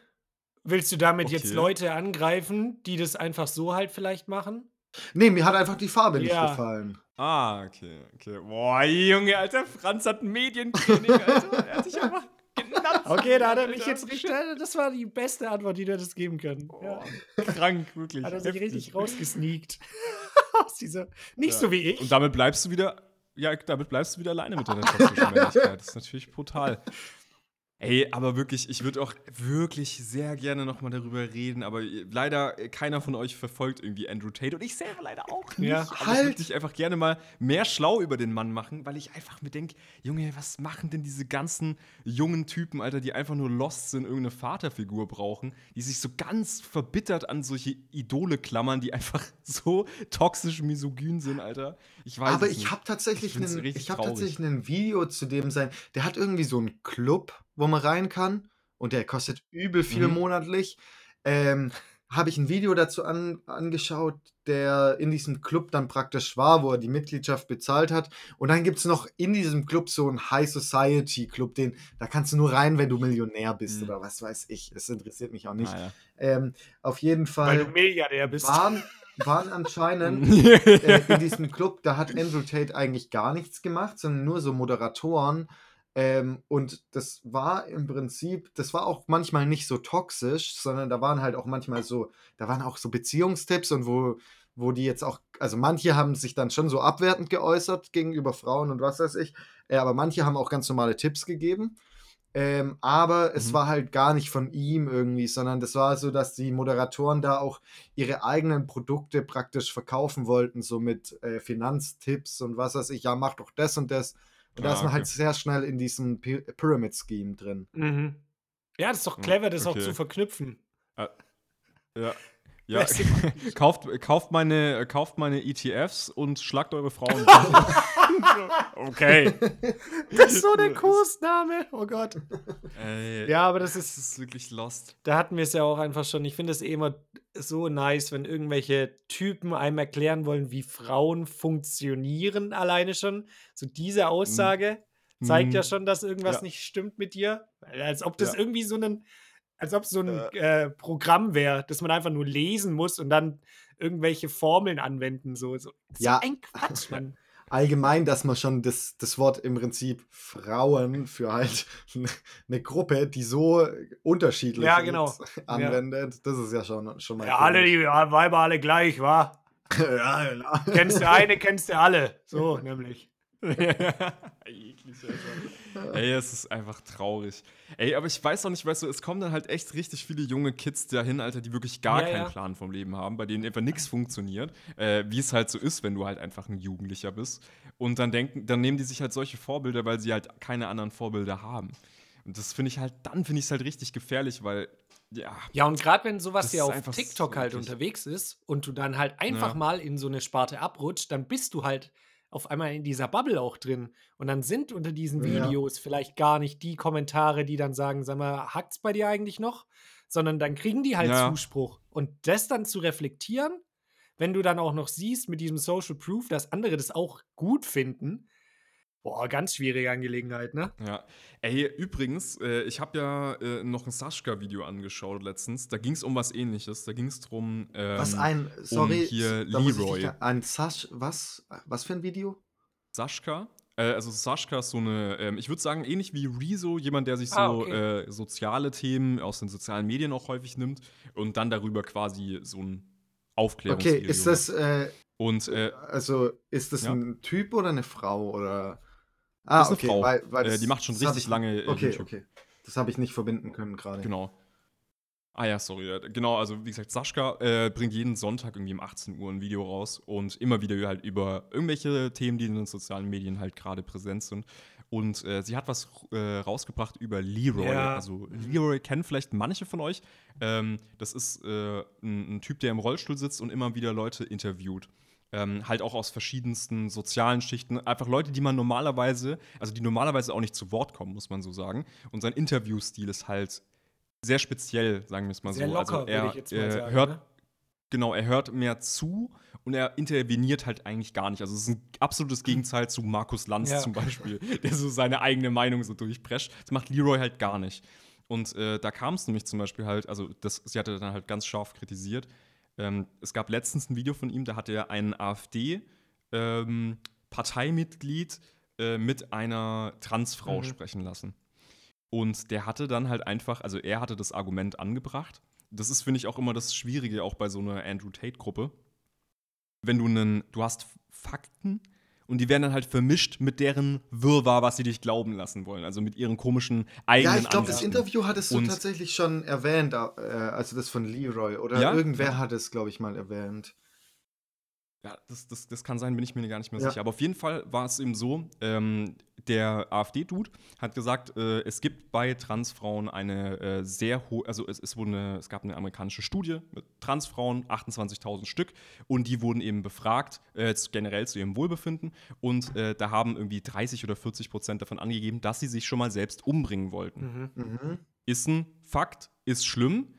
Speaker 1: Willst du damit jetzt
Speaker 2: Okay.
Speaker 1: Leute angreifen, die das einfach so halt vielleicht machen?
Speaker 3: Nee, mir hat einfach die Farbe nicht
Speaker 1: Ja.
Speaker 3: gefallen.
Speaker 2: Ah, okay, okay. Boah, Junge, Alter, Franz hat ein Medientraining, Alter. Er hat sich einfach genannt.
Speaker 1: Okay, da hat er mich jetzt richtig. Das war die beste Antwort, die du das geben können. Ja.
Speaker 2: Boah, krank, wirklich.
Speaker 1: Hat er sich
Speaker 2: heftig.
Speaker 1: richtig rausgesneakt. <laughs> Aus dieser. Nicht
Speaker 2: Ja.
Speaker 1: so wie ich.
Speaker 2: Und damit bleibst du wieder, ja, damit bleibst du wieder alleine mit deiner toxischen Männlichkeit. Das ist natürlich brutal. Ey, aber wirklich, ich würde auch wirklich sehr gerne noch mal darüber reden, aber leider äh, keiner von euch verfolgt irgendwie Andrew Tate und ich selber leider auch nicht.
Speaker 1: Ja.
Speaker 2: aber ich
Speaker 3: Halt!
Speaker 2: würde mich einfach gerne mal mehr schlau über den Mann machen, weil ich einfach mir denke, Junge, was machen denn diese ganzen jungen Typen, Alter, die einfach nur lost sind, irgendeine Vaterfigur brauchen, die sich so ganz verbittert an solche Idole klammern, die einfach <laughs> so toxisch misogyn sind, Alter. Ich weiß
Speaker 3: Aber
Speaker 2: es
Speaker 3: ich
Speaker 2: nicht.
Speaker 3: habe tatsächlich,
Speaker 2: Ich
Speaker 3: einen- ich hab tatsächlich ein Video zu dem sein. Der hat irgendwie so einen Club, wo man rein kann. Und der kostet übel viel
Speaker 2: Mhm.
Speaker 3: monatlich. Ähm, habe ich ein Video dazu an, angeschaut, der in diesem Club dann praktisch war, wo er die Mitgliedschaft bezahlt hat. Und dann gibt es noch in diesem Club so einen High Society Club, den, da kannst du nur rein, wenn du Millionär bist
Speaker 2: Mhm.
Speaker 3: oder was weiß ich. Es interessiert mich auch nicht.
Speaker 2: Naja.
Speaker 3: Ähm, auf jeden
Speaker 1: Weil du
Speaker 3: Fall
Speaker 1: Milliardär bist.
Speaker 3: waren, waren anscheinend <laughs> äh, in diesem Club, da hat Andrew Tate eigentlich gar nichts gemacht, sondern nur so Moderatoren. Ähm, und das war im Prinzip, das war auch manchmal nicht so toxisch, sondern da waren halt auch manchmal so, da waren auch so Beziehungstipps und wo, wo die jetzt auch, also manche haben sich dann schon so abwertend geäußert gegenüber Frauen und was weiß ich, äh, aber manche haben auch ganz normale Tipps gegeben. Ähm, aber es
Speaker 2: Mhm.
Speaker 3: war halt gar nicht von ihm irgendwie, sondern das war so, dass die Moderatoren da auch ihre eigenen Produkte praktisch verkaufen wollten, so mit äh, Finanztipps und was weiß ich, ja, mach doch das und das. Und da
Speaker 2: Ah,
Speaker 3: ist man
Speaker 2: okay.
Speaker 3: halt sehr schnell in diesem Py Pyramid Scheme drin.
Speaker 1: Mhm. Ja, das ist doch
Speaker 2: Hm,
Speaker 1: clever, das auch
Speaker 2: okay.
Speaker 1: zu verknüpfen.
Speaker 2: Ja. Ja,
Speaker 1: du, <laughs>
Speaker 2: kauft, kauft, meine, kauft meine ETFs und schlagt eure Frauen. <laughs> <laughs> okay.
Speaker 1: Das ist so der Kursname. Oh Gott.
Speaker 2: Ey,
Speaker 1: Ja, aber das
Speaker 2: das
Speaker 1: ist.
Speaker 2: ist wirklich lost.
Speaker 1: Da hatten wir es ja auch einfach schon. Ich finde es eh immer so nice, wenn irgendwelche Typen einem erklären wollen, wie Frauen funktionieren, alleine schon. So diese Aussage zeigt ja
Speaker 2: Mhm.
Speaker 1: schon, dass irgendwas
Speaker 2: Ja.
Speaker 1: nicht stimmt mit dir. Als ob das
Speaker 2: Ja.
Speaker 1: irgendwie so ein, als ob es so ein äh, Programm wäre, das man einfach nur lesen muss und dann irgendwelche Formeln anwenden. So, so.
Speaker 3: Ja.
Speaker 1: ein Quatsch, Mann.
Speaker 3: Allgemein, dass man schon das, das Wort im Prinzip Frauen für halt eine <laughs> Gruppe, die so unterschiedlich
Speaker 1: Ja, genau. <laughs>
Speaker 3: anwendet, das ist ja schon, schon mal
Speaker 1: Ja, alle, die Weiber alle gleich, wa? <laughs>
Speaker 3: ja, genau.
Speaker 1: Kennst du eine, kennst du alle. So, nämlich. <laughs>
Speaker 2: Ey, es ist einfach traurig. Ey, aber ich weiß auch nicht, weißt du, es kommen dann halt echt richtig viele junge Kids dahin, Alter, die wirklich gar
Speaker 1: Ja,
Speaker 2: keinen
Speaker 1: ja.
Speaker 2: Plan vom Leben haben, bei denen einfach nichts funktioniert, äh, wie es halt so ist, wenn du halt einfach ein Jugendlicher bist. Und dann denken, dann nehmen die sich halt solche Vorbilder, weil sie halt keine anderen Vorbilder haben. Und das finde ich halt, dann finde ich es halt richtig gefährlich, weil, ja,
Speaker 1: Ja, und gerade wenn sowas ja auf TikTok
Speaker 2: so
Speaker 1: halt unterwegs ist und du dann halt einfach
Speaker 2: Ja.
Speaker 1: mal in so eine Sparte abrutscht, dann bist du halt auf einmal in dieser Bubble auch drin. Und dann sind unter diesen
Speaker 3: Ja.
Speaker 1: Videos vielleicht gar nicht die Kommentare, die dann sagen, sag mal, hackt's bei dir eigentlich noch? Sondern dann kriegen die halt
Speaker 2: Ja.
Speaker 1: Zuspruch. Und das dann zu reflektieren, wenn du dann auch noch siehst mit diesem Social Proof, dass andere das auch gut finden, boah, ganz schwierige Angelegenheit, ne?
Speaker 2: Ja. Ey, übrigens, äh, ich habe ja äh, noch ein Sascha-Video angeschaut letztens. Da ging es um was ähnliches. Da ging es drum. Ähm,
Speaker 3: Was ein, sorry,
Speaker 2: hier
Speaker 3: muss ich
Speaker 2: Leroy.
Speaker 3: da- ein Sash, was, was für ein Video?
Speaker 2: Sascha. Äh, also Sascha ist so eine, ähm, ich würde sagen, ähnlich wie Rezo, jemand, der sich so
Speaker 1: Ah, okay.
Speaker 2: äh, soziale Themen aus den sozialen Medien auch häufig nimmt und dann darüber quasi so ein
Speaker 3: Okay,
Speaker 2: Aufklärungsvideo
Speaker 3: ist das, äh,
Speaker 2: Und äh,
Speaker 3: also ist das
Speaker 2: Ja.
Speaker 3: ein Typ oder eine Frau oder? Ah,
Speaker 2: Das ist eine
Speaker 3: okay,
Speaker 2: Frau.
Speaker 3: weil, weil
Speaker 2: Äh, die macht schon richtig
Speaker 3: ich,
Speaker 2: lange, äh,
Speaker 3: Okay,
Speaker 2: YouTube.
Speaker 3: okay, das habe ich nicht verbinden können gerade.
Speaker 2: Genau. Ah ja, sorry. ja, Genau, also wie gesagt, Sascha äh, bringt jeden Sonntag irgendwie um 18 Uhr ein Video raus und immer wieder halt über irgendwelche Themen, die in den sozialen Medien halt gerade präsent sind. Und äh, sie hat was äh, rausgebracht über Leroy.
Speaker 1: Ja.
Speaker 2: Also Leroy kennen vielleicht manche von euch. Ähm, das ist äh, ein, ein Typ, der im Rollstuhl sitzt und immer wieder Leute interviewt. Ähm, halt auch aus verschiedensten sozialen Schichten. Einfach Leute, die man normalerweise, also die normalerweise auch nicht zu Wort kommen, muss man so sagen. Und sein Interviewstil ist halt sehr speziell, sagen wir es mal
Speaker 1: Sehr
Speaker 2: so.
Speaker 1: locker,
Speaker 2: also er äh,
Speaker 1: sagen.
Speaker 2: hört,
Speaker 1: ne?
Speaker 2: genau, er hört mehr zu und er interveniert halt eigentlich gar nicht. Also es ist ein absolutes <clears throat> Gegenteil zu Markus Lanz
Speaker 1: Ja.
Speaker 2: zum Beispiel, <laughs> der so seine eigene Meinung so durchprescht. Das macht Leroy halt gar nicht. Und äh, da kam es nämlich zum Beispiel halt, also das, sie hatte dann halt ganz scharf kritisiert. Ähm, es gab letztens ein Video von ihm, da hat er einen AfD-Parteimitglied äh, mit einer Transfrau
Speaker 1: Mhm.
Speaker 2: sprechen lassen. Und der hatte dann halt einfach, also er hatte das Argument angebracht. Das ist, finde ich, auch immer das Schwierige, auch bei so einer Andrew Tate-Gruppe. Wenn du einen, du hast Fakten und die werden dann halt vermischt mit deren Wirrwarr, was sie dich glauben lassen wollen. Also mit ihren komischen eigenen
Speaker 3: Ja, ich glaube, das. Interview hattest du
Speaker 2: Und-
Speaker 3: tatsächlich schon erwähnt, äh, also das von Leroy. Oder
Speaker 2: Ja?
Speaker 3: irgendwer hat es, glaube ich, mal erwähnt.
Speaker 2: Ja, das, das, das kann sein, bin ich mir gar nicht mehr
Speaker 3: Ja.
Speaker 2: sicher. Aber auf jeden Fall war es eben so, ähm, der AfD-Dude hat gesagt, äh, es gibt bei Transfrauen eine äh, sehr hohe, also es, es, wurde eine, es gab eine amerikanische Studie mit Transfrauen, 28.000 Stück, und die wurden eben befragt, äh, generell zu ihrem Wohlbefinden. Und äh, da haben irgendwie 30 oder 40 Prozent davon angegeben, dass sie sich schon mal selbst umbringen wollten.
Speaker 1: Mhm.
Speaker 3: Mhm.
Speaker 2: Ist ein Fakt, ist schlimm.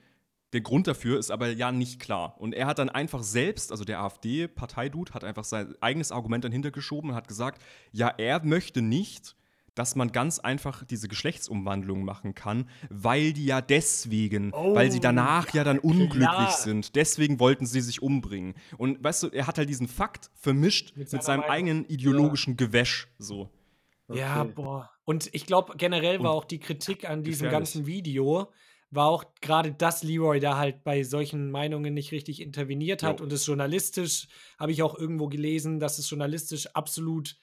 Speaker 2: Der Grund dafür ist aber ja nicht klar. Und er hat dann einfach selbst, also der AfD-Parteidude, hat einfach sein eigenes Argument dann hintergeschoben und hat gesagt, ja, er möchte nicht, dass man ganz einfach diese Geschlechtsumwandlung machen kann, weil die ja deswegen,
Speaker 1: Oh,
Speaker 2: weil sie danach ja dann unglücklich
Speaker 1: klar.
Speaker 2: sind. Deswegen wollten sie sich umbringen. Und weißt du, er hat halt diesen Fakt vermischt
Speaker 1: Mit
Speaker 2: mit, seinem
Speaker 1: Meinung.
Speaker 2: eigenen ideologischen Gewäsch. So.
Speaker 1: Ja,
Speaker 3: Okay.
Speaker 1: boah. Und ich glaube, generell war
Speaker 2: Und
Speaker 1: auch die Kritik an diesem
Speaker 2: gefährlich.
Speaker 1: ganzen Video, war auch gerade, dass Leroy da halt bei solchen Meinungen nicht richtig interveniert hat
Speaker 2: Jo.
Speaker 1: und es journalistisch, habe ich auch irgendwo gelesen, dass es journalistisch absolut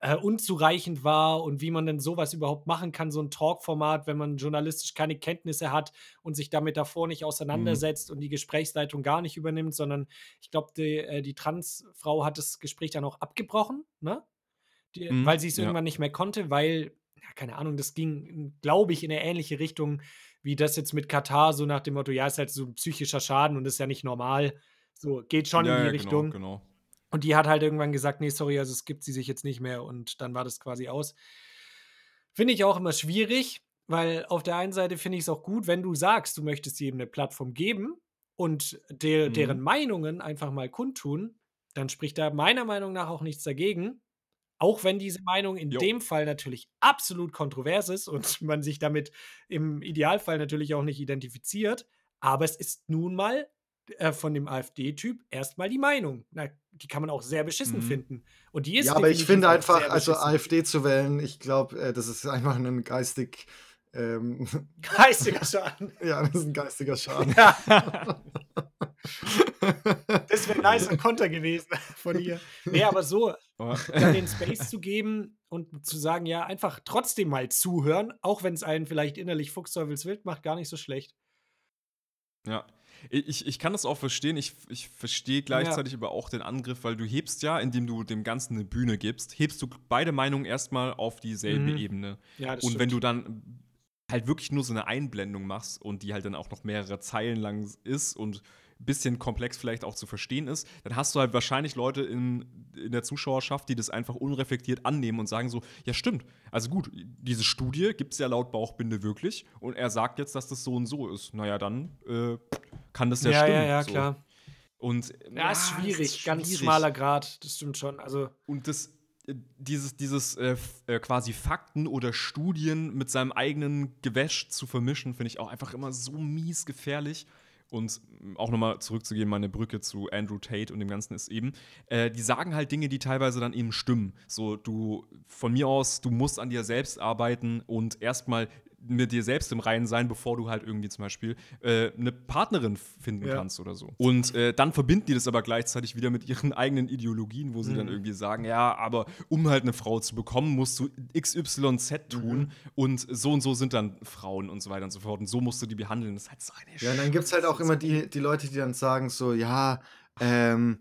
Speaker 1: äh, unzureichend war und wie man denn sowas überhaupt machen kann, so ein Talkformat, wenn man journalistisch keine Kenntnisse hat und sich damit davor nicht auseinandersetzt und die Gesprächsleitung gar nicht übernimmt, sondern ich glaube, die, äh, die Transfrau hat das Gespräch dann auch abgebrochen, ne? Die,
Speaker 2: Mhm,
Speaker 1: weil sie es
Speaker 2: ja.
Speaker 1: irgendwann nicht mehr konnte, weil, ja, keine Ahnung, das ging, glaube ich, in eine ähnliche Richtung wie das jetzt mit Katar, so nach dem Motto, ja, ist halt so ein psychischer Schaden und ist ja nicht normal. So, geht schon
Speaker 2: ja,
Speaker 1: in die
Speaker 2: ja,
Speaker 1: Richtung.
Speaker 2: Genau, genau.
Speaker 1: Und die hat halt irgendwann gesagt, nee, sorry, also es gibt sie sich jetzt nicht mehr und dann war das quasi aus. Finde ich auch immer schwierig, weil auf der einen Seite finde ich es auch gut, wenn du sagst, du möchtest jedem eine Plattform geben und der,
Speaker 2: Mhm.
Speaker 1: deren Meinungen einfach mal kundtun, dann spricht da meiner Meinung nach auch nichts dagegen. Auch wenn diese Meinung in
Speaker 2: Jo.
Speaker 1: dem Fall natürlich absolut kontrovers ist und <laughs> man sich damit im Idealfall natürlich auch nicht identifiziert, aber es ist nun mal äh, von dem AfD-Typ erstmal die Meinung. Na, die kann man auch sehr beschissen
Speaker 2: Mhm.
Speaker 1: finden. Und die ist
Speaker 3: Ja, aber ich finde einfach, also. AfD zu wählen, ich glaube, äh, das ist einfach ein geistig, ähm, <laughs>
Speaker 1: Geistiger Schaden. <laughs>
Speaker 3: ja, das ist ein geistiger Schaden.
Speaker 1: Ja, das wäre ein nicer Konter gewesen von ihr. Nee, aber so, <laughs> Dann den <laughs> Space zu geben und zu sagen, ja, einfach trotzdem mal zuhören, auch wenn es einen vielleicht innerlich fuchsteufelswild macht, gar nicht so schlecht.
Speaker 2: Ja. Ich, ich kann das auch verstehen. Ich, ich verstehe gleichzeitig aber auch den Angriff, weil du hebst ja, indem du dem Ganzen eine Bühne gibst, hebst du beide Meinungen erstmal auf dieselbe
Speaker 1: Mhm.
Speaker 2: Ebene.
Speaker 1: Ja, das
Speaker 2: Und wenn
Speaker 1: stimmt.
Speaker 2: du dann halt wirklich nur so eine Einblendung machst und die halt dann auch noch mehrere Zeilen lang ist und bisschen komplex vielleicht auch zu verstehen ist, dann hast du halt wahrscheinlich Leute in, in der Zuschauerschaft, die das einfach unreflektiert annehmen und sagen so, ja stimmt, also gut, diese Studie gibt es ja laut Bauchbinde wirklich und er sagt jetzt, dass das so und so ist. Naja, dann äh, kann das ja,
Speaker 1: ja,
Speaker 2: stimmen.
Speaker 1: ja, ja,
Speaker 2: so.
Speaker 1: klar.
Speaker 2: Und
Speaker 1: Ja, ist schwierig, ganz
Speaker 2: schwierig.
Speaker 1: schmaler Grad, das stimmt schon. Also,
Speaker 2: Und das, äh, dieses, dieses äh, äh, quasi Fakten oder Studien mit seinem eigenen Gewäsch zu vermischen, finde ich auch einfach immer so mies gefährlich. Und auch nochmal zurückzugehen, meine Brücke zu Andrew Tate und dem Ganzen ist eben, äh, die sagen halt Dinge, die teilweise dann eben stimmen. So, du, von mir aus, du musst an dir selbst arbeiten und erstmal mit dir selbst im Reinen sein, bevor du halt irgendwie zum Beispiel äh, eine Partnerin finden
Speaker 1: Ja.
Speaker 2: kannst oder so. Und äh, dann verbinden die das aber gleichzeitig wieder mit ihren <laughs> eigenen Ideologien, wo sie dann
Speaker 1: Mhm.
Speaker 2: irgendwie sagen, ja, aber um halt eine Frau zu bekommen, musst du XYZ tun
Speaker 3: Mhm.
Speaker 2: und so und so sind dann Frauen und so weiter und so fort und so musst du die behandeln. Das ist halt so eine
Speaker 3: Ja, und dann gibt es halt auch immer die, die Leute, die dann sagen so, ja, ähm,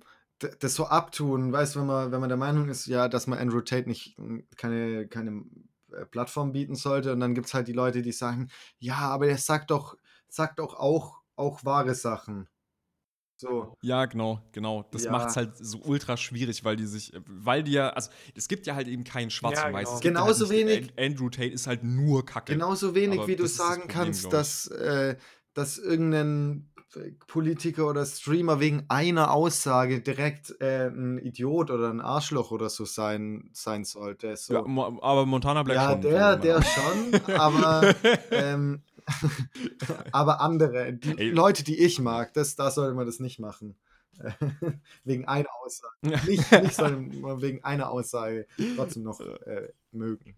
Speaker 3: das so abtun, weißt du, wenn man, wenn man der Meinung ist, ja, dass man Andrew Tate nicht m, keine, keine Plattform bieten sollte, und dann gibt es halt die Leute, die sagen, ja, aber der sagt doch, sagt doch auch, auch wahre Sachen. So.
Speaker 2: Ja, genau, genau. Das
Speaker 3: Ja.
Speaker 2: macht es halt so ultra schwierig, weil die sich, weil die ja, also es gibt ja halt eben kein Schwarz
Speaker 1: Ja,
Speaker 2: und Weiß.
Speaker 1: genau.
Speaker 2: Gibt ja
Speaker 3: Genauso
Speaker 2: halt
Speaker 3: wenig-
Speaker 2: An- Andrew Tate ist halt nur Kacke.
Speaker 3: Genauso wenig,
Speaker 2: Aber
Speaker 3: wie du sagen
Speaker 2: Problem,
Speaker 3: kannst, dass, äh, dass irgendein äh, Politiker oder Streamer wegen einer Aussage direkt äh, ein Idiot oder ein Arschloch oder so sein, sein sollte. So.
Speaker 2: Ja, Mo- aber Montana Black
Speaker 3: Ja,
Speaker 2: schon.
Speaker 3: der,
Speaker 2: meiner
Speaker 3: der
Speaker 2: Meinung
Speaker 3: schon, aber, <laughs> ähm, <laughs> aber andere, die
Speaker 2: Ey.
Speaker 3: Leute, die ich mag, das, da sollte man das nicht machen. <laughs> wegen einer Aussage. Nicht, nicht sollte man wegen einer Aussage trotzdem noch äh, mögen.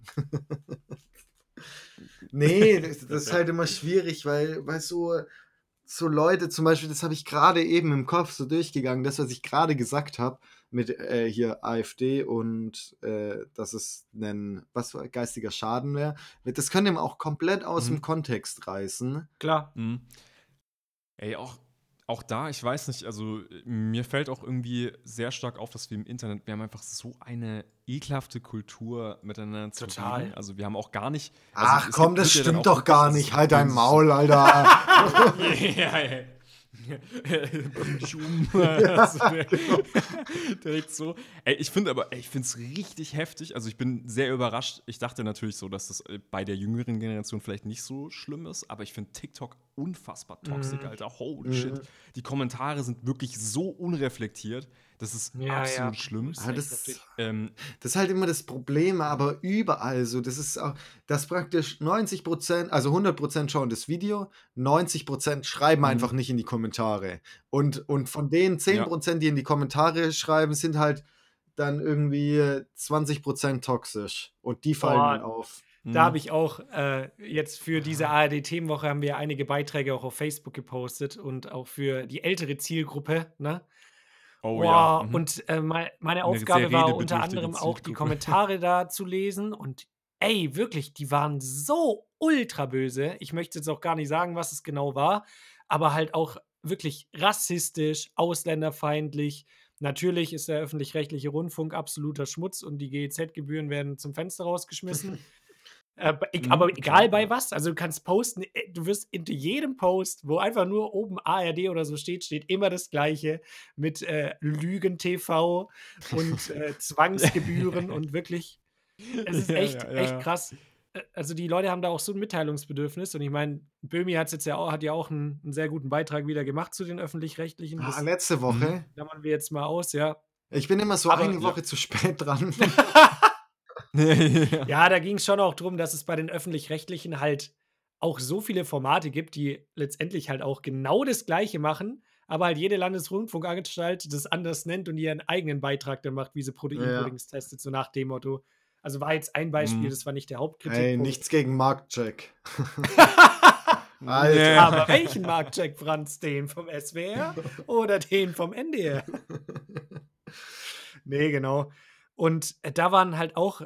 Speaker 3: nee, das, das ist halt immer schwierig, weil, weil so, so Leute, zum Beispiel, das habe ich gerade eben im Kopf so durchgegangen, das, was ich gerade gesagt habe, mit äh, hier AfD und äh, dass es ein was war, geistiger Schaden wäre. Das könnte man auch komplett aus
Speaker 2: Mhm.
Speaker 3: dem Kontext reißen.
Speaker 1: Klar.
Speaker 2: Mhm. Ey, auch, auch da, ich weiß nicht, also mir fällt auch irgendwie sehr stark auf, dass wir im Internet, wir haben einfach so eine ekelhafte Kultur miteinander zu
Speaker 1: Total.
Speaker 2: reden. Also wir haben auch gar nicht. Also
Speaker 3: Ach komm, das stimmt doch gar <laughs> nicht. Halt dein <laughs> Maul, Alter.
Speaker 2: ja, <laughs> ja. <laughs> <laughs> Direkt so. Ey, ich finde aber, ey, ich finde es richtig heftig. Also ich bin sehr überrascht. Ich dachte natürlich so, dass das äh, bei der jüngeren Generation vielleicht nicht so schlimm ist, aber ich finde TikTok unfassbar toxisch,
Speaker 1: Mhm.
Speaker 2: Alter. Holy
Speaker 3: Mhm.
Speaker 2: shit. Die Kommentare sind wirklich so unreflektiert. Das ist
Speaker 1: Ja,
Speaker 2: absolut
Speaker 1: ja.
Speaker 2: schlimm.
Speaker 3: Ja, das.
Speaker 2: Ähm,
Speaker 3: das ist halt immer das Problem, aber überall so. Das ist auch, dass praktisch 90%, also 100% schauen das Video, 90% schreiben
Speaker 2: Mhm.
Speaker 3: einfach nicht in die Kommentare. Und, und von den 10%, die in die Kommentare schreiben, sind halt dann irgendwie 20% toxisch. Und die fallen
Speaker 1: Boah.
Speaker 3: dann auf.
Speaker 1: Da habe ich auch äh, jetzt für diese ARD-Themenwoche haben wir einige Beiträge auch auf Facebook gepostet und auch für die ältere Zielgruppe, ne?
Speaker 2: Oh
Speaker 1: Boah,
Speaker 2: ja. mhm.
Speaker 1: und äh, mei- meine
Speaker 2: Eine
Speaker 1: Aufgabe war unter anderem auch die. <laughs> Kommentare da zu lesen und ey, wirklich, die waren so ultra böse. Ich möchte jetzt auch gar nicht sagen, was es genau war, aber halt auch wirklich rassistisch, ausländerfeindlich. Natürlich ist der öffentlich-rechtliche Rundfunk absoluter Schmutz und die GEZ-Gebühren werden zum Fenster rausgeschmissen. <laughs> Äh, e-
Speaker 2: Mhm,
Speaker 1: aber
Speaker 2: klar,
Speaker 1: egal bei was, also du kannst posten, äh, du wirst hinter jedem Post, wo einfach nur oben ARD oder so steht, steht immer das Gleiche mit äh, Lügen-TV und äh, Zwangsgebühren und wirklich, es ist <laughs> echt,
Speaker 2: ja, ja,
Speaker 1: echt
Speaker 2: ja.
Speaker 1: krass. Äh, Also die Leute haben da auch so ein Mitteilungsbedürfnis und ich meine, Böhmi hat jetzt ja auch, hat ja auch einen, einen sehr guten Beitrag wieder gemacht zu den öffentlich-rechtlichen.
Speaker 3: Ah, letzte Woche.
Speaker 1: klammern wir jetzt mal aus, ja.
Speaker 3: Ich bin immer so
Speaker 1: Aber-
Speaker 3: eine. Woche zu spät dran. <laughs>
Speaker 2: ja. <laughs>
Speaker 1: Ja, da ging es schon auch darum, dass es bei den öffentlich-rechtlichen halt auch so viele Formate gibt, die letztendlich halt auch genau das Gleiche machen, aber halt jede Landesrundfunkanstalt das anders nennt und ihren eigenen Beitrag dann macht, wie sie Proteinpuddings testet, so nach dem Motto. Also war jetzt ein Beispiel,
Speaker 2: Mhm.
Speaker 1: das war nicht der Hauptkritik.
Speaker 3: Ey, nichts gegen Marktcheck. <laughs> Alter.
Speaker 1: Aber welchen Marktcheck, Franz? Den vom SWR <laughs> oder den vom NDR? Nee, genau. Und äh, da waren halt auch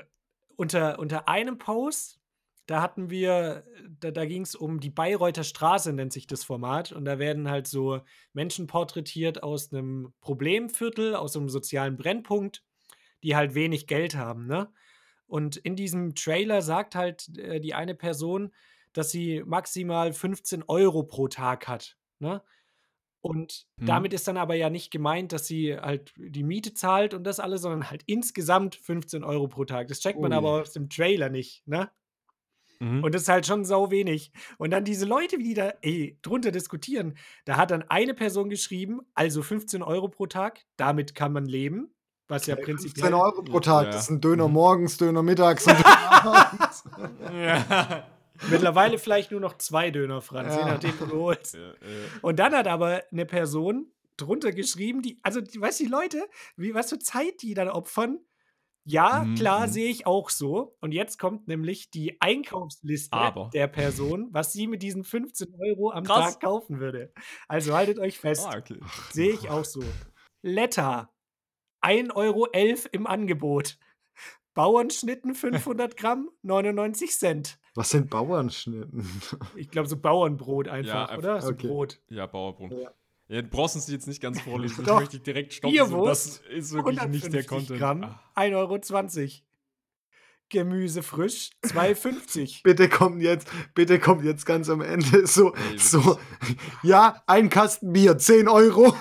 Speaker 1: unter, unter einem Post, da hatten wir, da, da ging es um die Bayreuther Straße, nennt sich das Format. Und da werden halt so Menschen porträtiert aus einem Problemviertel, aus einem sozialen Brennpunkt, die halt wenig Geld haben, ne? Und in diesem Trailer sagt halt äh, die eine Person, dass sie maximal 15 Euro pro Tag hat, ne? Und
Speaker 2: Mhm.
Speaker 1: damit ist dann aber ja nicht gemeint, dass sie halt die Miete zahlt und das alles, sondern halt insgesamt 15 Euro pro Tag. Das checkt man
Speaker 3: Ui.
Speaker 1: aber aus dem Trailer nicht, ne?
Speaker 2: Mhm.
Speaker 1: Und das ist halt schon sau wenig. Und dann diese Leute, die da ey, drunter diskutieren, da hat dann eine Person geschrieben, also 15 Euro pro Tag, damit kann man leben, was ja
Speaker 3: 15
Speaker 1: prinzipiell.
Speaker 3: Euro pro Tag.
Speaker 2: Ja.
Speaker 3: Das ist ein Döner
Speaker 2: Mhm.
Speaker 3: morgens, Döner mittags und <laughs> Döner abends.
Speaker 2: ja.
Speaker 1: Mittlerweile vielleicht nur noch zwei Döner, Franz, je
Speaker 3: Ja.
Speaker 1: nachdem, wo du holst.
Speaker 2: Ja, äh,
Speaker 1: Und dann hat aber eine Person drunter geschrieben, die, also, die, weißt du, die Leute, wie, was für Zeit die dann opfern? Ja,
Speaker 2: Mhm,
Speaker 1: klar,
Speaker 2: mhm.
Speaker 1: sehe ich auch so. Und jetzt kommt nämlich die Einkaufsliste
Speaker 2: Aber.
Speaker 1: der Person, was sie mit diesen 15 Euro am
Speaker 2: Krass.
Speaker 1: Tag kaufen würde. Also haltet euch fest.
Speaker 2: ah, okay.
Speaker 1: Sehe ich auch so. Letta, 1,11 Euro im Angebot. Bauernschnitten 500 Gramm, 99 Cent.
Speaker 3: Was sind Bauernschnitten? <laughs>
Speaker 1: Ich glaube, so Bauernbrot einfach,
Speaker 2: Ja,
Speaker 1: oder? So
Speaker 3: okay.
Speaker 1: Brot.
Speaker 2: Ja, Bauerbrot.
Speaker 3: Ja.
Speaker 2: Ja. du brauchst uns jetzt nicht ganz <laughs> vorlesen. Ich möchte dich direkt stoppen. So,
Speaker 1: Bierwurst,
Speaker 2: das ist wirklich nicht der
Speaker 1: 150
Speaker 2: Content.
Speaker 1: Gramm,
Speaker 2: Ah.
Speaker 1: 1,20 Euro. Gemüse frisch, 2,50. <laughs>
Speaker 3: Bitte kommt jetzt, bitte kommt jetzt ganz am Ende <laughs> so,
Speaker 2: Ey, wirklich.
Speaker 3: so, ja, ein Kasten Bier, 10 Euro. <laughs>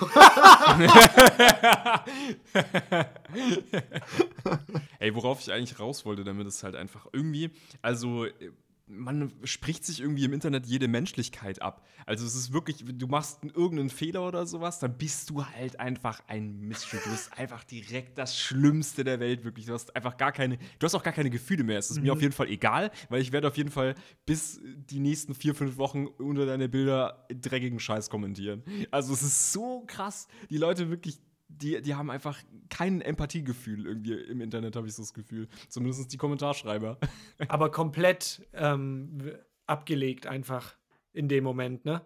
Speaker 2: Ey, worauf ich eigentlich raus wollte, damit es halt einfach irgendwie, also äh, man spricht sich irgendwie im Internet jede Menschlichkeit ab. Also es ist wirklich, du machst irgendeinen Fehler oder sowas, dann bist du halt einfach ein Miststück. Du bist einfach direkt das Schlimmste der Welt, wirklich. Du hast einfach gar keine, du hast auch gar keine Gefühle mehr. Es ist mir auf jeden Fall egal, weil ich werde auf jeden Fall bis die nächsten vier, fünf Wochen unter deine Bilder dreckigen Scheiß kommentieren. Also es ist so krass. Die Leute wirklich die, die haben einfach kein Empathiegefühl irgendwie im Internet, habe ich so das Gefühl. Zumindest die Kommentarschreiber. <laughs>
Speaker 1: Aber komplett ähm, abgelegt einfach in dem Moment, ne?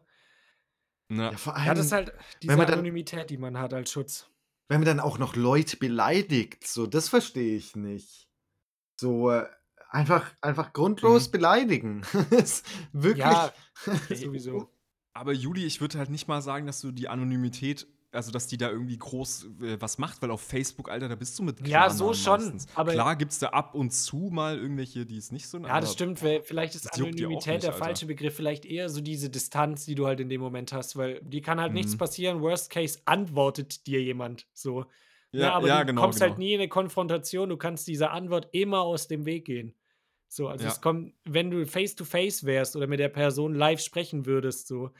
Speaker 2: Na,
Speaker 3: Ja, vor
Speaker 1: Ja,
Speaker 3: allem,
Speaker 1: das ist halt diese
Speaker 3: dann-
Speaker 1: Anonymität, die man hat als Schutz.
Speaker 3: wenn man dann auch noch Leute beleidigt, so, das verstehe ich nicht. So, äh, einfach, einfach grundlos
Speaker 2: Mhm.
Speaker 3: beleidigen. <laughs> Wirklich.
Speaker 1: Ja, <laughs> sowieso.
Speaker 2: Aber Juli, ich würde halt nicht mal sagen, dass du die Anonymität, also dass die da irgendwie groß äh, was macht, weil auf Facebook, Alter, da bist du mit
Speaker 1: Ja, so schon,
Speaker 2: meistens.
Speaker 1: aber-
Speaker 2: Klar gibt es da ab und zu mal irgendwelche, die es nicht so
Speaker 1: Ja, das stimmt. weil Vielleicht ist Anonymität
Speaker 2: nicht,
Speaker 1: der falsche Begriff. Vielleicht eher so diese Distanz, die du halt in dem Moment hast, weil die kann halt nichts
Speaker 2: Mhm.
Speaker 1: passieren. Worst case antwortet dir jemand so.
Speaker 2: Ja,
Speaker 1: Ja, aber
Speaker 2: ja,
Speaker 1: du
Speaker 2: genau,
Speaker 1: kommst
Speaker 2: genau.
Speaker 1: halt nie in eine Konfrontation. Du kannst dieser Antwort immer aus dem Weg gehen. So, also
Speaker 2: Ja.
Speaker 1: es kommt, wenn du face to face wärst oder mit der Person live sprechen würdest, so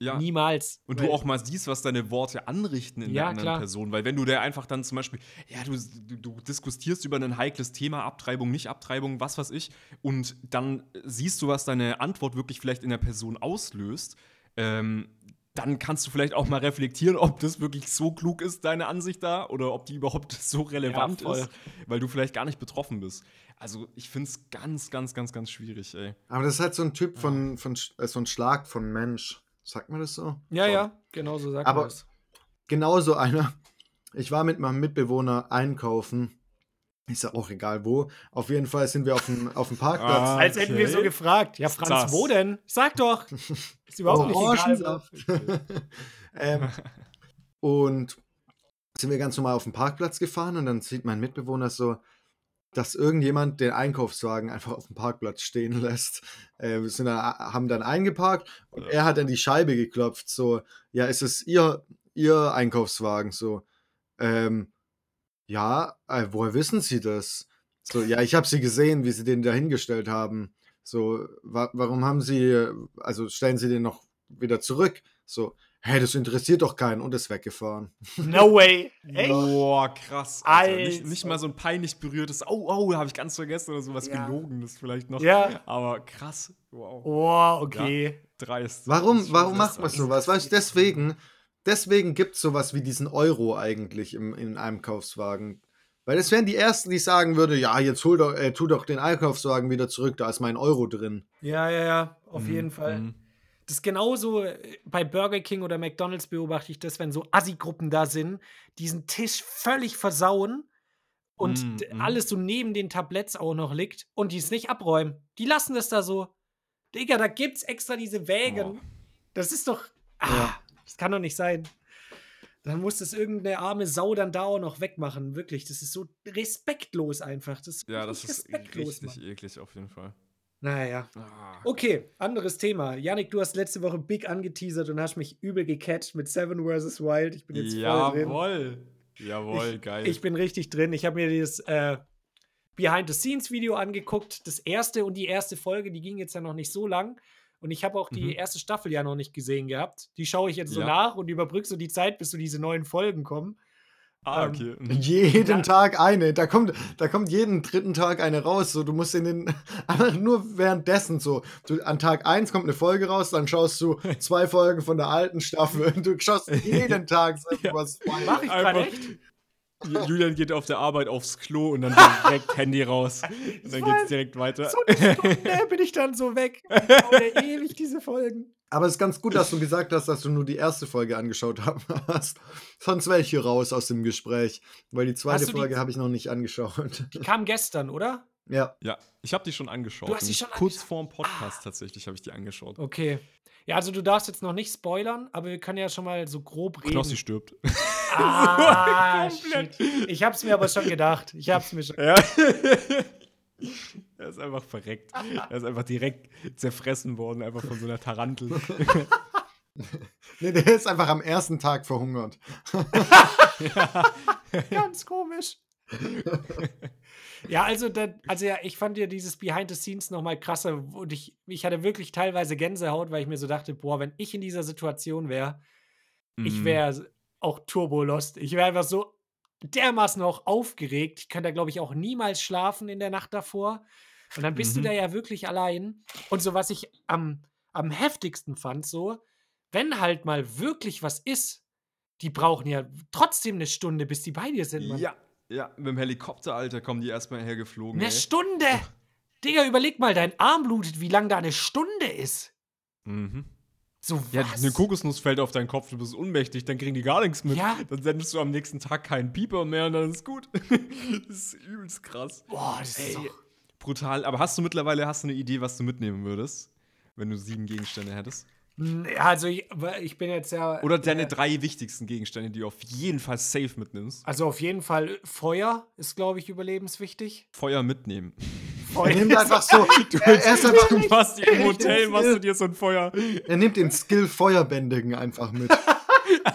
Speaker 2: Ja.
Speaker 1: niemals.
Speaker 2: Und du auch mal siehst, was deine Worte anrichten in
Speaker 1: Ja,
Speaker 2: der anderen
Speaker 1: klar.
Speaker 2: Person. Weil wenn du der einfach dann zum Beispiel, ja, du, du, du diskutierst über ein heikles Thema, Abtreibung, nicht Abtreibung, was weiß ich, und dann siehst du, was deine Antwort wirklich vielleicht in der Person auslöst, ähm, dann kannst du vielleicht auch mal reflektieren, ob das wirklich so klug ist, deine Ansicht da, oder ob die überhaupt <laughs> so relevant
Speaker 1: voll.
Speaker 2: ist, weil du vielleicht gar nicht betroffen bist. Also ich finde es ganz, ganz, ganz, ganz schwierig, ey.
Speaker 3: Aber das ist halt so ein Typ von, von äh, so ein Schlag von Mensch. Sagt man das so?
Speaker 1: ja,
Speaker 3: So.
Speaker 1: ja, genau so sagt
Speaker 3: Aber-
Speaker 1: man das.
Speaker 3: Genauso einer. Ich war mit meinem Mitbewohner einkaufen. Ist ja auch egal wo. Auf jeden Fall sind wir auf dem, auf dem Parkplatz.
Speaker 2: Ah,
Speaker 1: Als hätten wir so
Speaker 2: okay.
Speaker 1: gefragt. Ja, Franz,
Speaker 2: das?
Speaker 1: wo denn? Sag doch. <laughs> Ist überhaupt nicht egal. <laughs>
Speaker 3: Ähm, und sind wir ganz normal auf dem Parkplatz gefahren und dann sieht mein Mitbewohner so, dass irgendjemand den Einkaufswagen einfach auf dem Parkplatz stehen lässt. Äh, wir sind dann, haben dann eingeparkt und
Speaker 2: Ja.
Speaker 3: er hat an die Scheibe geklopft, so, ja, ist es ihr, ihr Einkaufswagen? So, ähm, ja, äh, woher wissen Sie das? So, ja, ich habe sie gesehen, wie sie den da hingestellt haben. So, wa warum haben sie, also stellen sie den noch wieder zurück? So, hä, das interessiert doch keinen und ist weggefahren. <laughs>
Speaker 1: No way. Echt?
Speaker 2: Boah, krass. Alter. Nicht,
Speaker 1: Alter.
Speaker 2: nicht mal so ein peinlich berührtes, oh, oh, habe ich ganz vergessen oder sowas
Speaker 1: Ja.
Speaker 2: gelogenes vielleicht noch.
Speaker 1: Ja.
Speaker 2: Aber krass. Wow.
Speaker 1: Oh, okay.
Speaker 2: Dreist. Das
Speaker 3: Warum, warum macht man
Speaker 2: dreist.
Speaker 3: sowas? Weißt du, deswegen, deswegen gibt es sowas wie diesen Euro eigentlich im, in einem Einkaufswagen. Weil das wären die Ersten, die sagen würde, ja, jetzt hol doch, äh, tu doch den Einkaufswagen wieder zurück, da ist mein Euro drin.
Speaker 1: Ja, ja, ja, auf
Speaker 2: Mhm,
Speaker 1: jeden Fall.
Speaker 2: mhm.
Speaker 1: Das ist genauso äh, bei Burger King oder McDonalds beobachte ich das, wenn so Assi-Gruppen da sind, diesen Tisch völlig versauen und
Speaker 2: Mm, mm.
Speaker 1: alles so neben den Tabletts auch noch liegt und die es nicht abräumen. Die lassen das da so. Digga, da gibt's extra diese Wägen.
Speaker 2: Boah.
Speaker 1: Das ist doch. Ah, Das kann doch nicht sein. Dann muss das irgendeine arme Sau dann da auch noch wegmachen. Wirklich, das ist so respektlos einfach. Das ist
Speaker 2: Ja, das ist richtig
Speaker 1: Mann.
Speaker 2: eklig auf jeden Fall.
Speaker 1: Naja.
Speaker 2: Ah.
Speaker 1: Okay, anderes Thema. Yannick, du hast letzte Woche big angeteasert und hast mich übel gecatcht mit Seven vs. Wild. Ich bin jetzt voll drin.
Speaker 2: Jawohl. Jawohl, geil.
Speaker 1: Ich bin richtig drin. Ich habe mir dieses äh, Behind-the-Scenes-Video angeguckt. Das erste und die erste Folge, die ging jetzt ja noch nicht so lang. Und ich habe auch die
Speaker 2: Mhm.
Speaker 1: erste Staffel ja noch nicht gesehen gehabt. Die schaue ich jetzt so
Speaker 2: Ja.
Speaker 1: nach und überbrücke so die Zeit, bis so diese neuen Folgen kommen.
Speaker 2: Ah,
Speaker 1: Ähm,
Speaker 2: okay. Mhm.
Speaker 3: Jeden
Speaker 1: Ja.
Speaker 3: Tag eine. Da kommt, da kommt jeden dritten Tag eine raus. So, du musst in den. <laughs> Aber nur währenddessen so. Du, an Tag 1 kommt eine Folge raus, dann schaust du <laughs> zwei Folgen von der alten Staffel. <laughs> Du schaust jeden Tag so
Speaker 2: Ja.
Speaker 3: was.
Speaker 1: Mach ich gerade
Speaker 2: Einfach-
Speaker 1: echt?
Speaker 2: Ju- Julian geht auf der Arbeit aufs Klo und dann direkt Handy raus. Und dann geht's direkt weiter.
Speaker 1: So eine Stunde bin ich dann so weg. Oder ewig diese Folgen.
Speaker 3: Aber es ist ganz gut, dass du gesagt hast, dass du nur die erste Folge angeschaut <laughs> hast. Sonst wäre ich hier raus aus dem Gespräch. Weil die zweite Folge habe ich noch nicht angeschaut.
Speaker 1: Die kam gestern, oder?
Speaker 3: ja.
Speaker 2: Ja, ich habe die schon angeschaut.
Speaker 1: Du hast die schon
Speaker 2: Kurz
Speaker 1: angeschaut?
Speaker 2: vorm Podcast tatsächlich habe ich die angeschaut.
Speaker 1: Okay. Ja, also du darfst jetzt noch nicht spoilern, aber wir können ja schon mal so grob reden.
Speaker 2: Knossi stirbt.
Speaker 1: Ah, <laughs>
Speaker 2: Komplett.
Speaker 1: shit. Ich hab's mir aber schon gedacht. Ich hab's mir schon.
Speaker 2: Ja. <laughs> er ist einfach verreckt. <laughs> Er ist einfach direkt zerfressen worden, einfach von so einer Tarantel. <laughs>
Speaker 3: Nee, der ist einfach am ersten Tag verhungert. <laughs>
Speaker 1: Ganz komisch. ja, also, da, also ja, ich fand ja dieses Behind the Scenes noch mal krasser und ich, ich hatte wirklich teilweise Gänsehaut, weil ich mir so dachte, boah, wenn ich in dieser Situation wäre, ich
Speaker 2: Mhm.
Speaker 1: wäre auch turbo lost. Ich wäre einfach so dermaßen auch aufgeregt. Ich könnte da, glaube ich, auch niemals schlafen in der Nacht davor. Und dann bist
Speaker 2: Mhm.
Speaker 1: du da ja wirklich allein. Und so, was ich am, am heftigsten fand, so, wenn halt mal wirklich was ist, die brauchen ja trotzdem eine Stunde, bis die bei dir sind, Mann.
Speaker 2: Ja, ja, mit dem Helikopter, Alter, kommen die erstmal hergeflogen.
Speaker 1: Eine
Speaker 2: ey.
Speaker 1: Stunde! <laughs> Digga, überleg mal, dein Arm blutet, wie lang da eine Stunde ist.
Speaker 2: Mhm.
Speaker 1: So
Speaker 2: Ja,
Speaker 1: was?
Speaker 2: eine Kokosnuss fällt auf deinen Kopf, du bist ohnmächtig, dann kriegen die gar nichts mit.
Speaker 1: Ja.
Speaker 2: Dann sendest du am nächsten Tag keinen Pieper mehr und dann ist gut. <laughs> das ist übelst krass.
Speaker 1: Boah, das ist
Speaker 2: Ey,
Speaker 1: doch
Speaker 2: brutal. Aber hast du mittlerweile hast du eine Idee, was du mitnehmen würdest, wenn du sieben Gegenstände hättest?
Speaker 1: Ja, Also, ich, ich bin jetzt ja.
Speaker 2: Oder deine
Speaker 1: äh,
Speaker 2: drei wichtigsten Gegenstände, die du auf jeden Fall safe mitnimmst?
Speaker 1: Also, auf jeden Fall Feuer ist, glaube ich, überlebenswichtig.
Speaker 2: Feuer mitnehmen.
Speaker 3: Er nimmt einfach so. <laughs> er, <laughs> er, ist einfach,
Speaker 2: Du machst im? Hotel, machst du dir so ein Feuer.
Speaker 3: er nimmt den Skill Feuerbändigen einfach mit.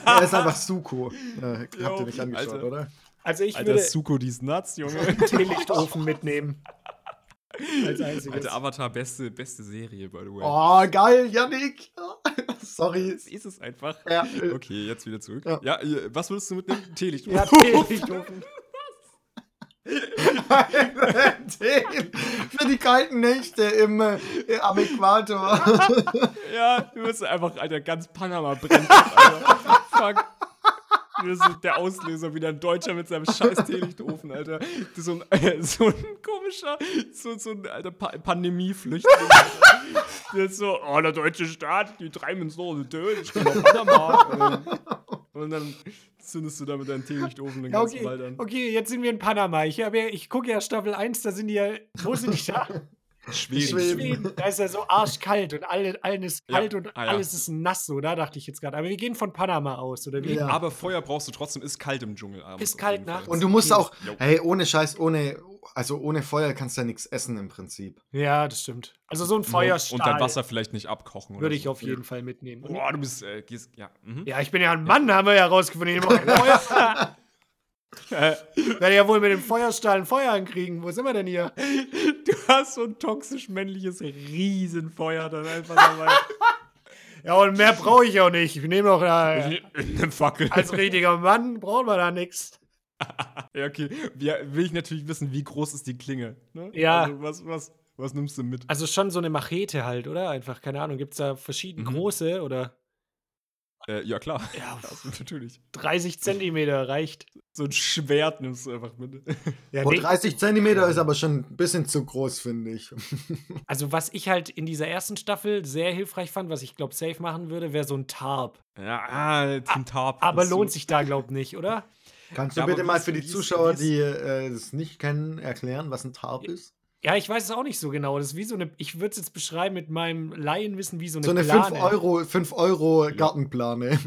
Speaker 3: er ist einfach Suko. Äh, habt ihr nicht angeschaut,
Speaker 2: Alter.
Speaker 3: oder?
Speaker 1: Also, ich
Speaker 2: Alter,
Speaker 1: würde
Speaker 2: Suko, die ist nuts, Junge. <laughs>
Speaker 1: Teelichtofen mitnehmen. Als einziges.
Speaker 2: Alter, Avatar, beste, beste Serie, by the way.
Speaker 3: Oh, geil, Yannick. <laughs> Sorry.
Speaker 2: Das ist es einfach.
Speaker 3: Ja,
Speaker 2: Okay, jetzt wieder zurück.
Speaker 3: Ja.
Speaker 2: Ja, was würdest du mitnehmen? Teelicht.
Speaker 1: ja, Teelichtofen.
Speaker 3: Den <laughs> <laughs> Für die kalten Nächte im, äh, am Äquator.
Speaker 2: Ja, du wirst einfach, Alter, ganz Panama brennt. Alter. Fuck. Du bist so der Auslöser, wieder ein Deutscher mit seinem scheiß Teelichtofen, Alter. Das ist so ein, <laughs> so ein komischer, so, so ein alter pa Pandemieflüchtling. Der ist so, oh, der deutsche Staat, die treiben uns noch Töne, ich bin nach Panama. Ähm, Und dann zündest du da mit deinem Teelichtofen den
Speaker 1: Ja,
Speaker 2: ganzen
Speaker 1: okay,
Speaker 2: Wald an.
Speaker 1: okay, jetzt sind wir in Panama. Ich, ja, ich gucke ja Staffel 1, da sind die ja. Wo sind die da?
Speaker 2: Schweden.
Speaker 3: Schweden. <laughs>
Speaker 1: Da ist ja so arschkalt und alle, allen ist
Speaker 2: Ja,
Speaker 1: kalt und
Speaker 2: ah, ja.
Speaker 1: alles ist nass, so, da dachte ich jetzt gerade. Aber wir gehen von Panama aus, oder wie?
Speaker 3: Ja.
Speaker 2: Aber Feuer brauchst du trotzdem, ist kalt im Dschungel abends.
Speaker 1: Ist kalt nachts.
Speaker 3: Und du musst auch, hey, ohne Scheiß, ohne, also ohne Feuer kannst du ja nichts essen im Prinzip.
Speaker 1: Ja, das stimmt. Also so ein Feuerstahl
Speaker 2: Und dein Wasser vielleicht nicht abkochen. oder
Speaker 1: würde ich
Speaker 2: so.
Speaker 1: auf jeden Fall mitnehmen.
Speaker 2: Boah, du bist, äh, gehst, ja. Mhm.
Speaker 1: Ja, ich bin ja ein Mann, haben wir ja rausgefunden. <laughs> Ich brauche ein Feuer.
Speaker 2: Äh,
Speaker 1: Werde ja wohl mit dem Feuerstahl ein Feuer ankriegen. Wo sind wir denn hier?
Speaker 2: du hast so ein toxisch männliches Riesenfeuer dann einfach dabei.
Speaker 1: Ja, und mehr brauche ich auch nicht. Ich nehme doch äh,
Speaker 2: Eine Fackel.
Speaker 1: als richtiger Mann braucht man da nichts.
Speaker 2: ja, okay. Ja, will ich natürlich wissen, wie groß ist die Klinge. Ne?
Speaker 1: Ja.
Speaker 2: Also, was, was, was nimmst du mit?
Speaker 1: Also schon so eine Machete halt, oder? Einfach, keine Ahnung, gibt es da verschiedene
Speaker 2: Mhm.
Speaker 1: große oder
Speaker 2: Äh, ja, klar.
Speaker 1: Ja, <laughs>
Speaker 2: Also, natürlich.
Speaker 1: 30 Zentimeter reicht.
Speaker 2: So ein Schwert nimmst du einfach mit. <laughs>
Speaker 1: Ja,
Speaker 3: Boah,
Speaker 1: nee,
Speaker 3: 30 Zentimeter ist aber schon ein bisschen zu groß, finde ich. <laughs>
Speaker 1: also was ich halt in dieser ersten Staffel sehr hilfreich fand, was ich glaube safe machen würde, wäre so ein Tarp.
Speaker 2: ja, ah, Team Tarp.
Speaker 1: Aber lohnt sich da glaub nicht, oder?
Speaker 3: Kannst du
Speaker 2: Ja,
Speaker 3: bitte mal für die Zuschauer, die äh, das nicht kennen, erklären, was ein Tarp ist?
Speaker 1: Ja, ich weiß es auch nicht so genau. Das ist wie so eine, ich würde es jetzt beschreiben mit meinem Laienwissen wie so eine
Speaker 3: So eine
Speaker 1: Plane.
Speaker 3: 5 Euro, 5 Euro Gartenplane.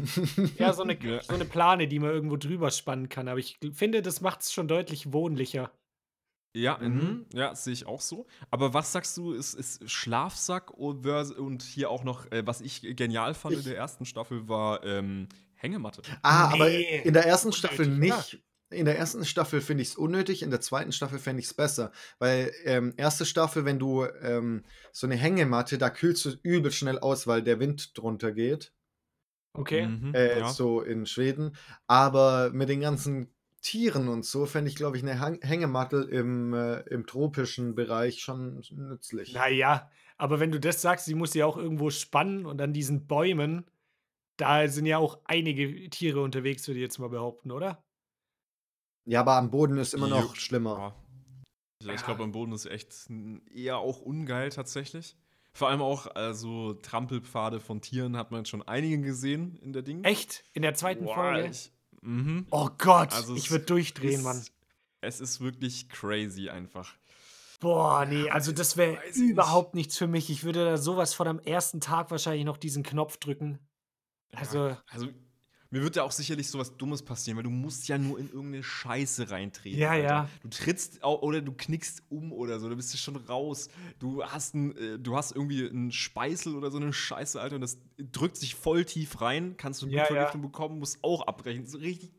Speaker 1: Ja, so eine, <laughs>
Speaker 2: Ja.
Speaker 1: so eine Plane, die man irgendwo drüber spannen kann. Aber ich finde, das macht es schon deutlich wohnlicher.
Speaker 2: Ja,
Speaker 3: Mhm.
Speaker 2: mhm. ja, sehe ich auch so. Aber was sagst du, ist, ist Schlafsack und hier auch noch, äh, was ich genial fand in
Speaker 3: Ich-
Speaker 2: der ersten Staffel, war ähm, Hängematte.
Speaker 3: Ah, aber
Speaker 1: Nee.
Speaker 3: in der ersten Staffel nicht. In der ersten Staffel finde ich es unnötig, in der zweiten Staffel fände ich es besser. Weil ähm, erste Staffel, wenn du ähm, so eine Hängematte, da kühlst du übel schnell aus, weil der Wind drunter geht.
Speaker 1: Okay.
Speaker 2: Mhm,
Speaker 3: Äh,
Speaker 2: ja.
Speaker 3: So in Schweden. Aber mit den ganzen Tieren und so fände ich, glaube ich, eine Hang Hängematte im, äh, im tropischen Bereich schon nützlich.
Speaker 1: Naja, aber wenn du das sagst, sie muss ja auch irgendwo spannen und an diesen Bäumen, da sind ja auch einige Tiere unterwegs, würde ich jetzt mal behaupten, oder?
Speaker 3: Ja, aber am Boden ist immer noch schlimmer.
Speaker 2: Ja. Ja, ich
Speaker 1: Ja.
Speaker 2: glaube, am Boden ist echt eher auch ungeil tatsächlich. Vor allem auch also Trampelpfade von Tieren hat man schon einige gesehen in der Ding.
Speaker 1: Echt? In der zweiten
Speaker 2: Boah,
Speaker 1: Folge?
Speaker 2: ich, mhm.
Speaker 1: Oh Gott,
Speaker 2: Also
Speaker 1: ich würde durchdrehen,
Speaker 2: ist-
Speaker 1: Mann.
Speaker 2: Es ist wirklich crazy einfach.
Speaker 1: Boah, nee, also das wäre überhaupt nichts für mich. Ich würde da sowas von am ersten Tag wahrscheinlich noch diesen Knopf drücken. Also,
Speaker 2: Ja, also mir wird ja auch sicherlich sowas Dummes passieren, weil du musst ja nur in irgendeine Scheiße reintreten.
Speaker 1: Ja,
Speaker 2: Alter.
Speaker 1: ja.
Speaker 2: Du trittst oder du knickst um oder so, da bist du schon raus. Du hast, ein, äh, du hast irgendwie einen Speißel oder so eine Scheiße, Alter, und das drückt sich voll tief rein, kannst du
Speaker 1: Ja, ja.
Speaker 2: Blutvergiftung bekommen, musst auch abbrechen. So richtig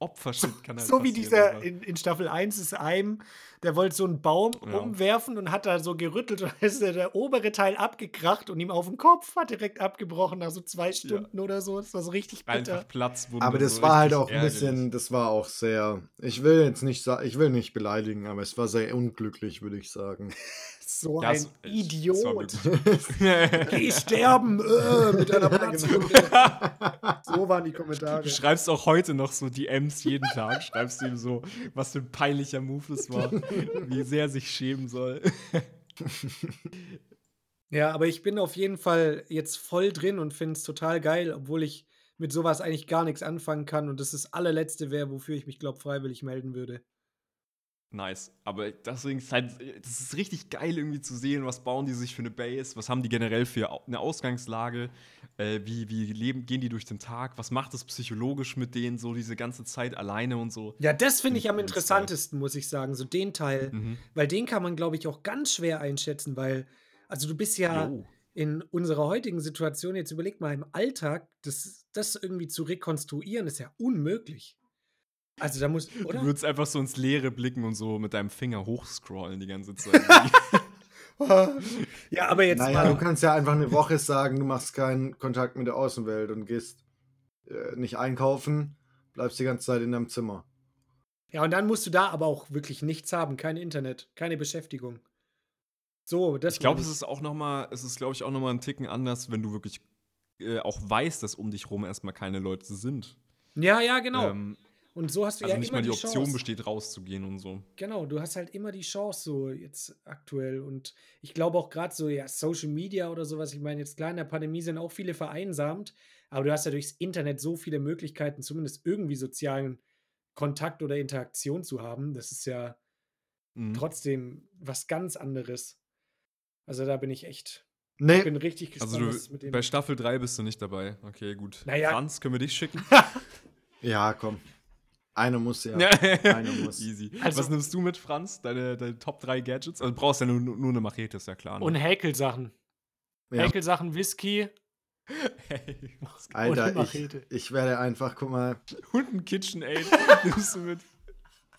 Speaker 2: Opfershit kann halt
Speaker 1: so wie dieser in, in Staffel 1 ist einem, der wollte so einen Baum
Speaker 2: Ja.
Speaker 1: umwerfen und hat da so gerüttelt <laughs> und ist der, der obere Teil abgekracht und ihm auf den Kopf hat direkt abgebrochen nach so zwei Stunden oder so. Das war so richtig bitter.
Speaker 2: Einfach Platzwunde.
Speaker 3: Aber das
Speaker 2: so
Speaker 3: war halt auch ein bisschen, das war auch sehr, ich will jetzt nicht sagen, ich will nicht beleidigen, aber es war sehr unglücklich, würde ich sagen. <laughs>
Speaker 1: So
Speaker 2: Ja,
Speaker 1: ein
Speaker 2: es- es- es war
Speaker 1: Idiot. Geh sterben äh, mit deiner <laughs>
Speaker 3: Ja,
Speaker 1: Platzwunde. So waren die Kommentare.
Speaker 2: Du schreibst auch heute noch so DMs jeden Tag, schreibst ihm so, was für ein peinlicher Move das war, wie sehr er sich schämen soll.
Speaker 1: Ja, aber ich bin auf jeden Fall jetzt voll drin und finde es total geil, obwohl ich mit sowas eigentlich gar nichts anfangen kann und das das allerletzte wäre, wofür ich mich, glaube freiwillig melden würde.
Speaker 2: Nice. Aber deswegen ist halt, das ist richtig geil irgendwie zu sehen, was bauen die sich für eine Base, was haben die generell für eine Ausgangslage, äh, wie, wie leben, gehen die durch den Tag, was macht es psychologisch mit denen so diese ganze Zeit alleine und so.
Speaker 1: Ja, das finde ich am interessantesten, muss ich sagen, so den Teil,
Speaker 2: Mhm.
Speaker 1: weil den kann man, glaube ich, auch ganz schwer einschätzen, weil, also du bist ja
Speaker 2: Jo.
Speaker 1: in unserer heutigen Situation, jetzt überleg mal im Alltag, das, das irgendwie zu rekonstruieren, ist ja unmöglich. Also da muss,
Speaker 2: Du
Speaker 1: oder?
Speaker 2: würdest einfach so ins Leere blicken und so mit deinem Finger hochscrollen die ganze Zeit. <laughs> <laughs>
Speaker 1: ja, aber jetzt
Speaker 3: naja,
Speaker 1: mal.
Speaker 3: du kannst ja einfach eine Woche sagen, du machst keinen Kontakt mit der Außenwelt und gehst äh, nicht einkaufen, bleibst die ganze Zeit in deinem Zimmer.
Speaker 1: Ja, und dann musst du da aber auch wirklich nichts haben, kein Internet, keine Beschäftigung. So, das
Speaker 2: Ich glaube, es ist auch noch mal, es ist, glaube ich, auch noch mal ein Ticken anders, wenn du wirklich äh, auch weißt, dass um dich rum erstmal keine Leute sind.
Speaker 1: Ja, ja, genau.
Speaker 2: Ähm,
Speaker 1: und so hast du
Speaker 2: also
Speaker 1: ja
Speaker 2: nicht
Speaker 1: immer
Speaker 2: mal die
Speaker 1: die
Speaker 2: Option
Speaker 1: Chance.
Speaker 2: besteht, rauszugehen und so.
Speaker 1: Genau, du hast halt immer die Chance so jetzt aktuell. Und ich glaube auch gerade so, ja, Social Media oder sowas, ich meine, jetzt klar, in der Pandemie sind auch viele vereinsamt, aber du hast ja durchs Internet so viele Möglichkeiten, zumindest irgendwie sozialen Kontakt oder Interaktion zu haben. Das ist ja
Speaker 2: Mhm.
Speaker 1: trotzdem was ganz anderes. Also da bin ich echt, ich
Speaker 3: Nee,
Speaker 1: bin richtig gespannt,
Speaker 2: Also
Speaker 1: es mit
Speaker 2: du,
Speaker 1: dem
Speaker 2: bei Staffel 3 bist du nicht dabei. Okay, gut.
Speaker 1: Naja.
Speaker 2: Franz, können wir dich schicken? <laughs>
Speaker 3: ja, komm. Einer muss ja. Einer muss. <laughs>
Speaker 2: Easy.
Speaker 1: Also-
Speaker 2: Was nimmst du mit, Franz? Deine, deine Top 3 Gadgets? Also du brauchst ja nur, nur eine Machete, ist ja klar. Ne?
Speaker 1: Und Häkelsachen.
Speaker 3: Ja.
Speaker 1: Häkelsachen, Whisky
Speaker 2: hey?
Speaker 3: Alter,
Speaker 1: und
Speaker 3: ich,
Speaker 1: Machete.
Speaker 3: ich werde einfach, guck mal,
Speaker 2: Und ein KitchenAid <laughs> nimmst du mit.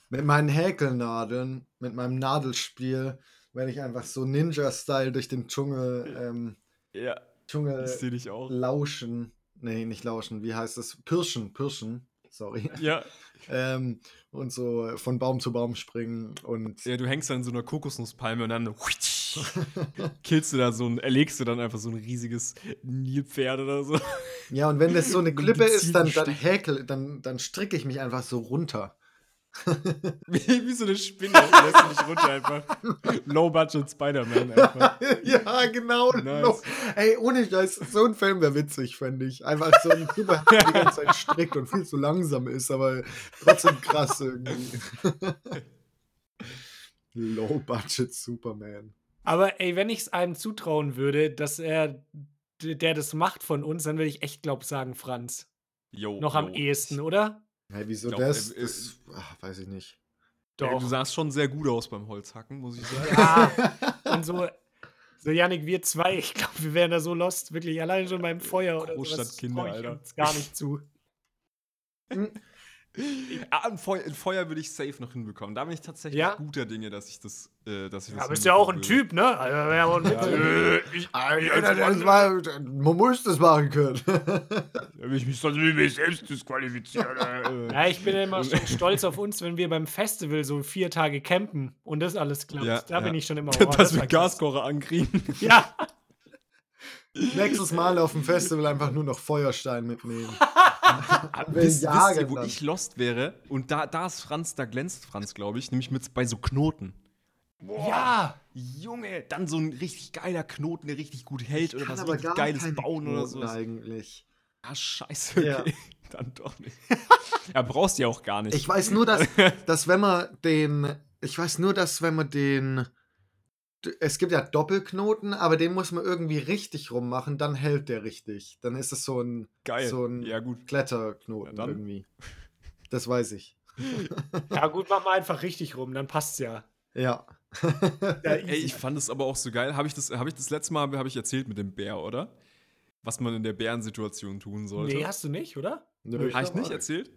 Speaker 3: mit meinen Häkelnadeln, mit meinem Nadelspiel, werde ich einfach so Ninja-Style durch den Dschungel, ähm,
Speaker 2: Ja,
Speaker 3: Dschungel
Speaker 2: ich sehe dich auch.
Speaker 3: lauschen. Nee, nicht lauschen, wie heißt das? Pirschen, pirschen, sorry.
Speaker 2: Ja.
Speaker 3: ähm, und so von Baum zu Baum springen und
Speaker 2: ja, du hängst dann in so einer Kokosnusspalme und dann <laughs> killst du da so ein, erlegst du dann einfach so ein riesiges Nilpferd oder so.
Speaker 3: ja, und wenn das so eine Klippe ist, dann, dann häkel, dann, dann stricke ich mich einfach so runter. <laughs>
Speaker 2: Wie, wie so eine Spinne. Lässt du dich runter einfach. Low-Budget Spider-Man einfach. <laughs>
Speaker 3: ja, genau.
Speaker 2: Nice.
Speaker 3: Ey, ohne Scheiß, so ein Film wäre witzig, fände ich. Einfach so ein Typ, der die ganze Zeit strickt und viel zu langsam ist, aber trotzdem krass irgendwie. <laughs> Low Budget Superman.
Speaker 1: Aber ey, wenn ich es einem zutrauen würde, dass er, der das macht von uns, dann würde ich echt, glaub sagen, Franz.
Speaker 2: Yo,
Speaker 1: Noch am
Speaker 2: yo.
Speaker 1: ehesten, oder?
Speaker 3: Hey, wieso
Speaker 2: glaub,
Speaker 3: das?
Speaker 2: äh, äh,
Speaker 3: das ach, weiß ich nicht.
Speaker 2: Ja,
Speaker 1: Doch.
Speaker 2: du sahst schon sehr gut aus beim Holzhacken, muss ich sagen.
Speaker 1: Ja, <laughs> und so, so Janik, wir zwei, ich glaube, wir wären da so lost, wirklich allein schon beim Feuer oder sowas.
Speaker 2: Großstadtkinder,
Speaker 1: ich
Speaker 2: Alter.
Speaker 1: uns gar nicht zu.
Speaker 2: Ah, ein, Feu ein Feuer würde ich safe noch hinbekommen. Da bin ich tatsächlich
Speaker 1: Ja?
Speaker 2: guter Dinge, dass ich das, äh, dass ich das
Speaker 1: Aber ist ja auch ein Typ, ne? Also, ein äh, ich,
Speaker 3: das war, man muss das machen können. <laughs>
Speaker 2: will ich mich sonst mit mir selbst disqualifizieren. äh. <laughs>
Speaker 1: ja, ich bin ja immer schon <laughs> stolz auf uns, wenn wir beim Festival so vier Tage campen und das alles klappt.
Speaker 2: Ja,
Speaker 1: da
Speaker 2: ja.
Speaker 1: bin ich schon immer. oh,
Speaker 2: dass wir
Speaker 1: war krass.
Speaker 2: Gaskocher ankriegen.
Speaker 1: Ja,
Speaker 3: Nächstes Mal auf dem Festival einfach nur noch Feuerstein mitnehmen.
Speaker 2: Wisst, wisst ihr, wo
Speaker 3: dann.
Speaker 2: ich lost wäre? Und da, da ist Franz, da glänzt Franz, glaube ich, nämlich mit bei so Knoten.
Speaker 1: ja.
Speaker 2: Junge, dann so ein richtig geiler Knoten, der richtig gut hält oder was richtig geiles bauen oder
Speaker 3: Knoten
Speaker 2: so.
Speaker 3: eigentlich.
Speaker 2: Ah, scheiße,
Speaker 3: Ja.
Speaker 2: okay. <laughs> Dann doch nicht. ja, brauchst du ja auch gar nicht.
Speaker 3: Ich weiß nur, dass, dass wenn man den. Ich weiß nur, dass wenn man den. Es gibt ja Doppelknoten, aber den muss man irgendwie richtig rummachen, dann hält der richtig. Dann ist es so ein,
Speaker 2: Geil.
Speaker 3: so ein
Speaker 2: ja, gut.
Speaker 3: Kletterknoten
Speaker 2: Ja,
Speaker 3: irgendwie. Das weiß ich. <laughs>
Speaker 1: Ja, gut, mach mal einfach richtig rum, dann passt's ja.
Speaker 3: Ja. <laughs>
Speaker 1: ja
Speaker 2: Ey, ich fand es aber auch so geil. Habe ich, das- hab ich das letzte Mal hab ich erzählt mit dem Bär, oder? Was man in der Bärensituation tun sollte.
Speaker 1: nee, hast du nicht, oder?
Speaker 3: Nö,
Speaker 2: Habe ich nicht erzählt?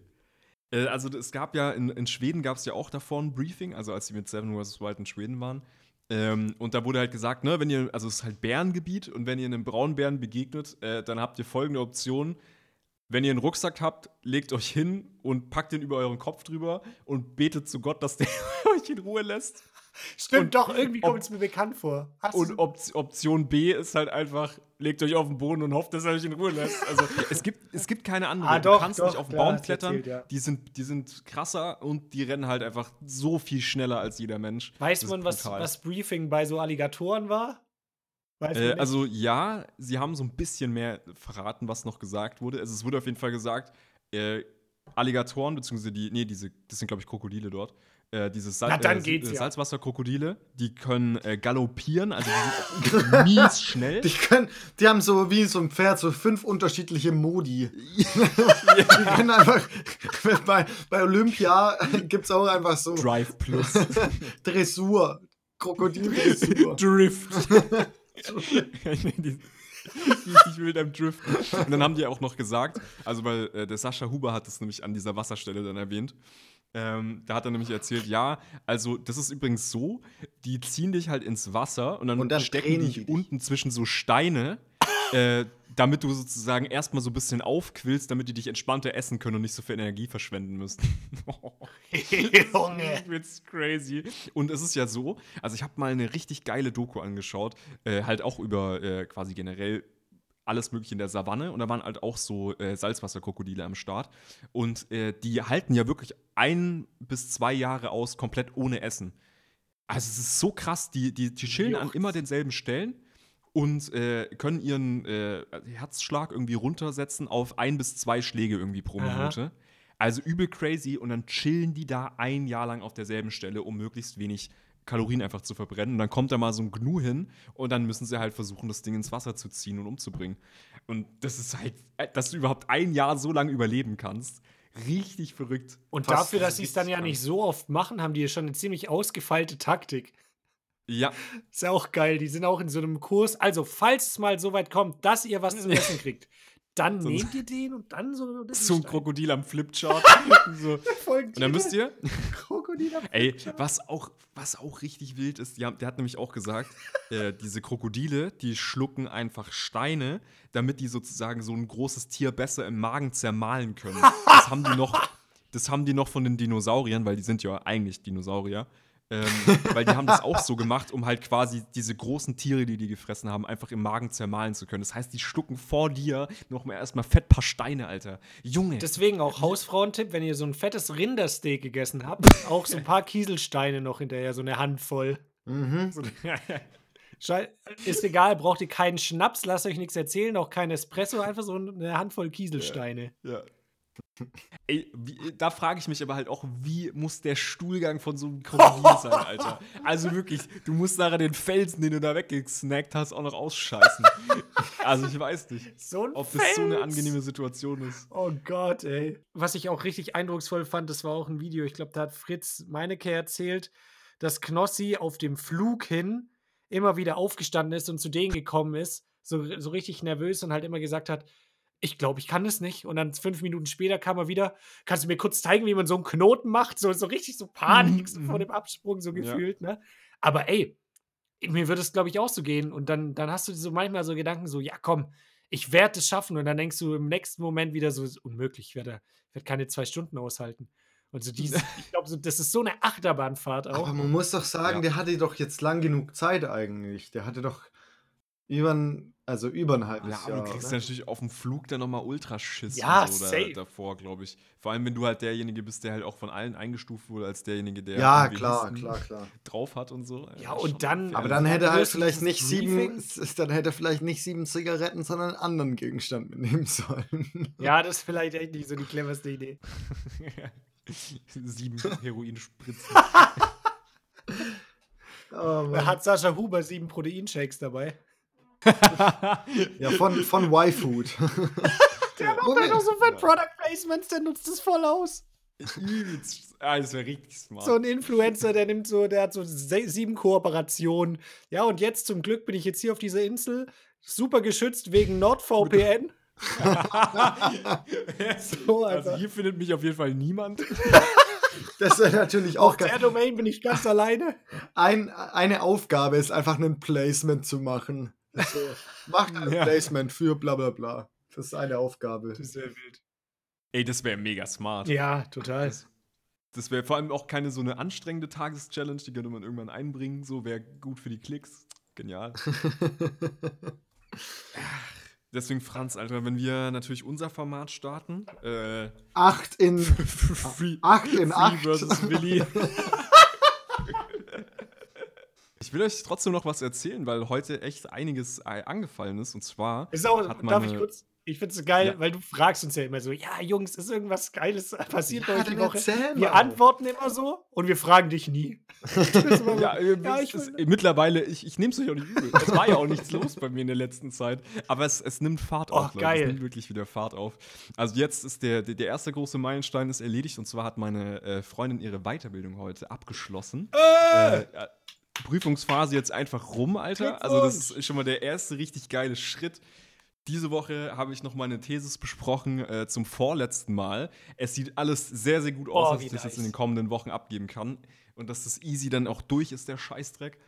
Speaker 2: Äh, also es gab ja, in, in Schweden gab es ja auch davor ein Briefing, also als sie mit Seven vs. Wild in Schweden waren. Ähm, und da wurde halt gesagt, ne, wenn ihr, also es ist halt Bärengebiet und wenn ihr einem Braunbären begegnet, äh, dann habt ihr folgende Option. Wenn ihr einen Rucksack habt, legt euch hin und packt den über euren Kopf drüber und betet zu Gott, dass der <laughs> euch in Ruhe lässt.
Speaker 1: Stimmt,
Speaker 2: Und
Speaker 1: doch, irgendwie kommt es mir bekannt vor. Hast
Speaker 2: Und
Speaker 1: du,
Speaker 2: Op Option B ist halt einfach, legt euch auf den Boden und hofft, dass er euch in Ruhe lässt. Also <laughs> es gibt, es gibt keine andere.
Speaker 1: Ah,
Speaker 2: du
Speaker 1: doch,
Speaker 2: kannst
Speaker 1: doch,
Speaker 2: nicht auf den Baum
Speaker 1: du
Speaker 2: klettern.
Speaker 1: erzählt, ja.
Speaker 2: die, sind, die sind krasser und die rennen halt einfach so viel schneller als jeder Mensch.
Speaker 1: weiß
Speaker 2: Das
Speaker 1: man, was, was Briefing bei so Alligatoren war?
Speaker 2: Äh, also ja, sie haben so ein bisschen mehr verraten, was noch gesagt wurde. Also es wurde auf jeden Fall gesagt, äh, Alligatoren, beziehungsweise die, nee, diese, das sind glaube ich Krokodile dort. Äh, diese Sal
Speaker 1: Na,
Speaker 2: äh,
Speaker 1: ja.
Speaker 2: Salzwasserkrokodile, die können äh, galoppieren, also die sind <laughs> mies schnell.
Speaker 3: Die, können, die haben so wie so ein Pferd so fünf unterschiedliche Modi. <laughs> Die können einfach. Bei, bei Olympia gibt es auch einfach so
Speaker 2: Drive Plus. <laughs>
Speaker 3: Dressur. Krokodildressur.
Speaker 2: Drift. Richtig wild am Driften. Und dann haben die auch noch gesagt, also weil äh, der Sascha Huber hat das nämlich an dieser Wasserstelle dann erwähnt. Ähm, da hat er nämlich erzählt, ja, also das ist übrigens so, die ziehen dich halt ins Wasser und dann,
Speaker 3: Und dann
Speaker 2: stecken die dich. unten zwischen so Steine, äh, damit du sozusagen erstmal so ein bisschen aufquillst, damit die dich entspannter essen können und nicht so viel Energie verschwenden müssen. <laughs>
Speaker 1: Junge.
Speaker 2: It's crazy. Und es ist ja so, also ich habe mal eine richtig geile Doku angeschaut, äh, halt auch über äh, quasi generell alles mögliche in der Savanne und da waren halt auch so äh, Salzwasserkrokodile am Start und äh, die halten ja wirklich ein bis zwei Jahre aus komplett ohne Essen. Also es ist so krass, die, die, die chillen an immer denselben Stellen und äh, können ihren äh, Herzschlag irgendwie runtersetzen auf ein bis zwei Schläge irgendwie pro
Speaker 1: Aha.
Speaker 2: Also übel crazy und dann chillen die da ein Jahr lang auf derselben Stelle, um möglichst wenig Kalorien einfach zu verbrennen. Und dann kommt da mal so ein Gnu hin und dann müssen sie halt versuchen, das Ding ins Wasser zu ziehen und umzubringen. Und das ist halt, äh, dass du überhaupt ein Jahr so lange überleben kannst. Richtig verrückt.
Speaker 1: Und
Speaker 3: Fast
Speaker 1: dafür, dass sie es dann ja nicht so oft machen, haben die ja schon eine ziemlich ausgefeilte Taktik.
Speaker 2: Ja,
Speaker 1: Ist ja auch geil. Die sind auch in so einem Kurs. Also, falls es mal so weit kommt, dass ihr was zu <laughs> essen kriegt, dann
Speaker 2: So ein-
Speaker 1: nehmt ihr den und dann so. das <laughs>
Speaker 2: so ein. Krokodil am Flipchart. <laughs> so. Und dann müsst ihr,
Speaker 1: Krokodil am
Speaker 2: Ey,
Speaker 1: Flipchart.
Speaker 2: was auch, was auch richtig wild ist, haben, der hat nämlich auch gesagt, äh, diese Krokodile, die schlucken einfach Steine, damit die sozusagen so ein großes Tier besser im Magen zermahlen können. Das haben die noch, <laughs> das haben die noch von den Dinosauriern, weil die sind ja eigentlich Dinosaurier. Ähm, weil die haben das auch so gemacht, um halt quasi diese großen Tiere, die die gefressen haben, einfach im Magen zermahlen zu können. Das heißt, die schlucken vor dir noch mal erstmal fett paar Steine, Alter. Junge.
Speaker 1: Deswegen auch Hausfrauentipp, wenn ihr so ein fettes Rindersteak gegessen habt, <laughs> auch so ein paar Kieselsteine noch hinterher, so eine Handvoll.
Speaker 3: Mhm. <laughs>
Speaker 1: Ist egal, braucht ihr keinen Schnaps, lasst euch nichts erzählen, auch kein Espresso, einfach so eine Handvoll Kieselsteine.
Speaker 2: Ja. Ey, wie, da frage ich mich aber halt auch, wie muss der Stuhlgang von so einem Krokodil sein, Alter? <laughs> Also wirklich, du musst nachher den Felsen, den du da weggesnackt hast, auch noch ausscheißen. <laughs> Also ich weiß nicht,
Speaker 1: So
Speaker 2: ob das so eine
Speaker 1: Fels.
Speaker 2: angenehme Situation ist.
Speaker 1: Oh Gott, ey. Was ich auch richtig eindrucksvoll fand, das war auch ein Video, ich glaube, da hat Fritz Meinecke erzählt, dass Knossi auf dem Flug hin immer wieder aufgestanden ist und zu denen gekommen ist, so, so richtig nervös und halt immer gesagt hat, ich glaube, ich kann das nicht. Und dann fünf Minuten später kam er wieder, kannst du mir kurz zeigen, wie man so einen Knoten macht? So, so richtig so Panik so vor
Speaker 2: Mhm.
Speaker 1: dem Absprung, so
Speaker 2: Ja.
Speaker 1: gefühlt, ne? Aber ey, mir würde es, glaube ich, auch so gehen. Und dann, dann hast du so manchmal so Gedanken, so, ja, komm, ich werde es schaffen. Und dann denkst du im nächsten Moment wieder so, ist unmöglich, ich werde, ich werde keine zwei Stunden aushalten. Und so dieses, <laughs> ich glaube, so, das ist so eine Achterbahnfahrt auch.
Speaker 3: Aber man muss doch sagen,
Speaker 2: Ja.
Speaker 3: der hatte doch jetzt lang genug Zeit eigentlich. Der hatte doch über ein, also über ein halbes
Speaker 2: Ja,
Speaker 3: Jahr.
Speaker 2: du kriegst
Speaker 3: oder?
Speaker 2: natürlich auf dem Flug dann nochmal Ultraschiss
Speaker 1: Ja,
Speaker 2: so da, davor, glaube ich. Vor allem, wenn du halt derjenige bist, der halt auch von allen eingestuft wurde als derjenige, der
Speaker 3: ja, klar, klar, klar. <laughs>
Speaker 2: drauf hat und so.
Speaker 1: Ja,
Speaker 2: ist
Speaker 1: und dann-.
Speaker 3: Aber dann hätte er halt vielleicht nicht sieben, dann hätte vielleicht nicht sieben Zigaretten, sondern einen anderen Gegenstand mitnehmen sollen.
Speaker 1: Ja, das ist vielleicht echt nicht so die cleverste Idee. <laughs>
Speaker 2: Sieben Heroinspritzen. <laughs>
Speaker 3: Oh,
Speaker 1: Da hat Sascha Huber sieben Proteinshakes dabei. <laughs>
Speaker 3: ja, von, von Y-Food. <laughs>
Speaker 1: Der macht halt auch so Fat Product Placements, der nutzt es voll aus.
Speaker 2: Übelst. Ah, das wäre richtig smart.
Speaker 1: So ein Influencer, der nimmt so, der hat so sieben Kooperationen. Ja, und jetzt zum Glück bin ich jetzt hier auf dieser Insel, super geschützt wegen NordVPN. <laughs> So,
Speaker 2: also hier findet mich auf jeden Fall niemand.
Speaker 3: Das wäre natürlich auch
Speaker 1: Der
Speaker 3: geil.
Speaker 1: Domain bin ich ganz alleine.
Speaker 3: Ein, eine Aufgabe ist einfach ein Placement zu machen. So, <laughs> mach ein
Speaker 2: Ja.
Speaker 3: Placement für bla bla bla. Das ist eine Aufgabe.
Speaker 1: ist sehr wild.
Speaker 2: Ey, das wäre mega smart.
Speaker 1: Ja, total.
Speaker 2: Das wäre vor allem auch keine so eine anstrengende Tageschallenge, die könnte man irgendwann einbringen. So wäre gut für die Klicks. Genial. <laughs> Deswegen, Franz, Alter, wenn wir natürlich unser Format starten, äh,
Speaker 3: Acht in <laughs>
Speaker 2: Free,
Speaker 3: acht in
Speaker 2: Free
Speaker 3: acht.
Speaker 2: versus Willi. Ich will euch trotzdem noch was erzählen, weil heute echt einiges äh, angefallen ist. Und zwar
Speaker 1: Ist auch,
Speaker 2: hat
Speaker 1: darf ich kurz? Ich finde es geil,
Speaker 2: Ja.
Speaker 1: weil du fragst uns ja immer so, ja, Jungs, ist irgendwas Geiles passiert bei
Speaker 3: Ja,
Speaker 1: euch die Woche? Wir antworten immer so und wir fragen dich nie. <laughs> So,
Speaker 2: Ja, äh,
Speaker 1: ja,
Speaker 2: es
Speaker 1: ich
Speaker 2: ist,
Speaker 1: will,
Speaker 2: mittlerweile, ich, ich nehme es euch auch nicht übel. Es war ja auch nichts los bei mir in der letzten Zeit. Aber es, es nimmt Fahrt
Speaker 1: Oh,
Speaker 2: auf. Leute.
Speaker 1: geil.
Speaker 2: Es nimmt wirklich wieder Fahrt auf. Also jetzt ist der, der, der erste große Meilenstein ist erledigt. Und zwar hat meine äh, Freundin ihre Weiterbildung heute abgeschlossen.
Speaker 1: äh,
Speaker 2: Äh, äh, Prüfungsphase jetzt einfach rum, Alter. Also das ist schon mal der erste richtig geile Schritt. Diese Woche habe ich noch meine Thesis besprochen äh, zum vorletzten Mal. Es sieht alles sehr, sehr gut aus,
Speaker 1: Oh,
Speaker 2: dass ich das jetzt in den kommenden Wochen abgeben kann. Und dass das easy dann auch durch ist, der Scheißdreck.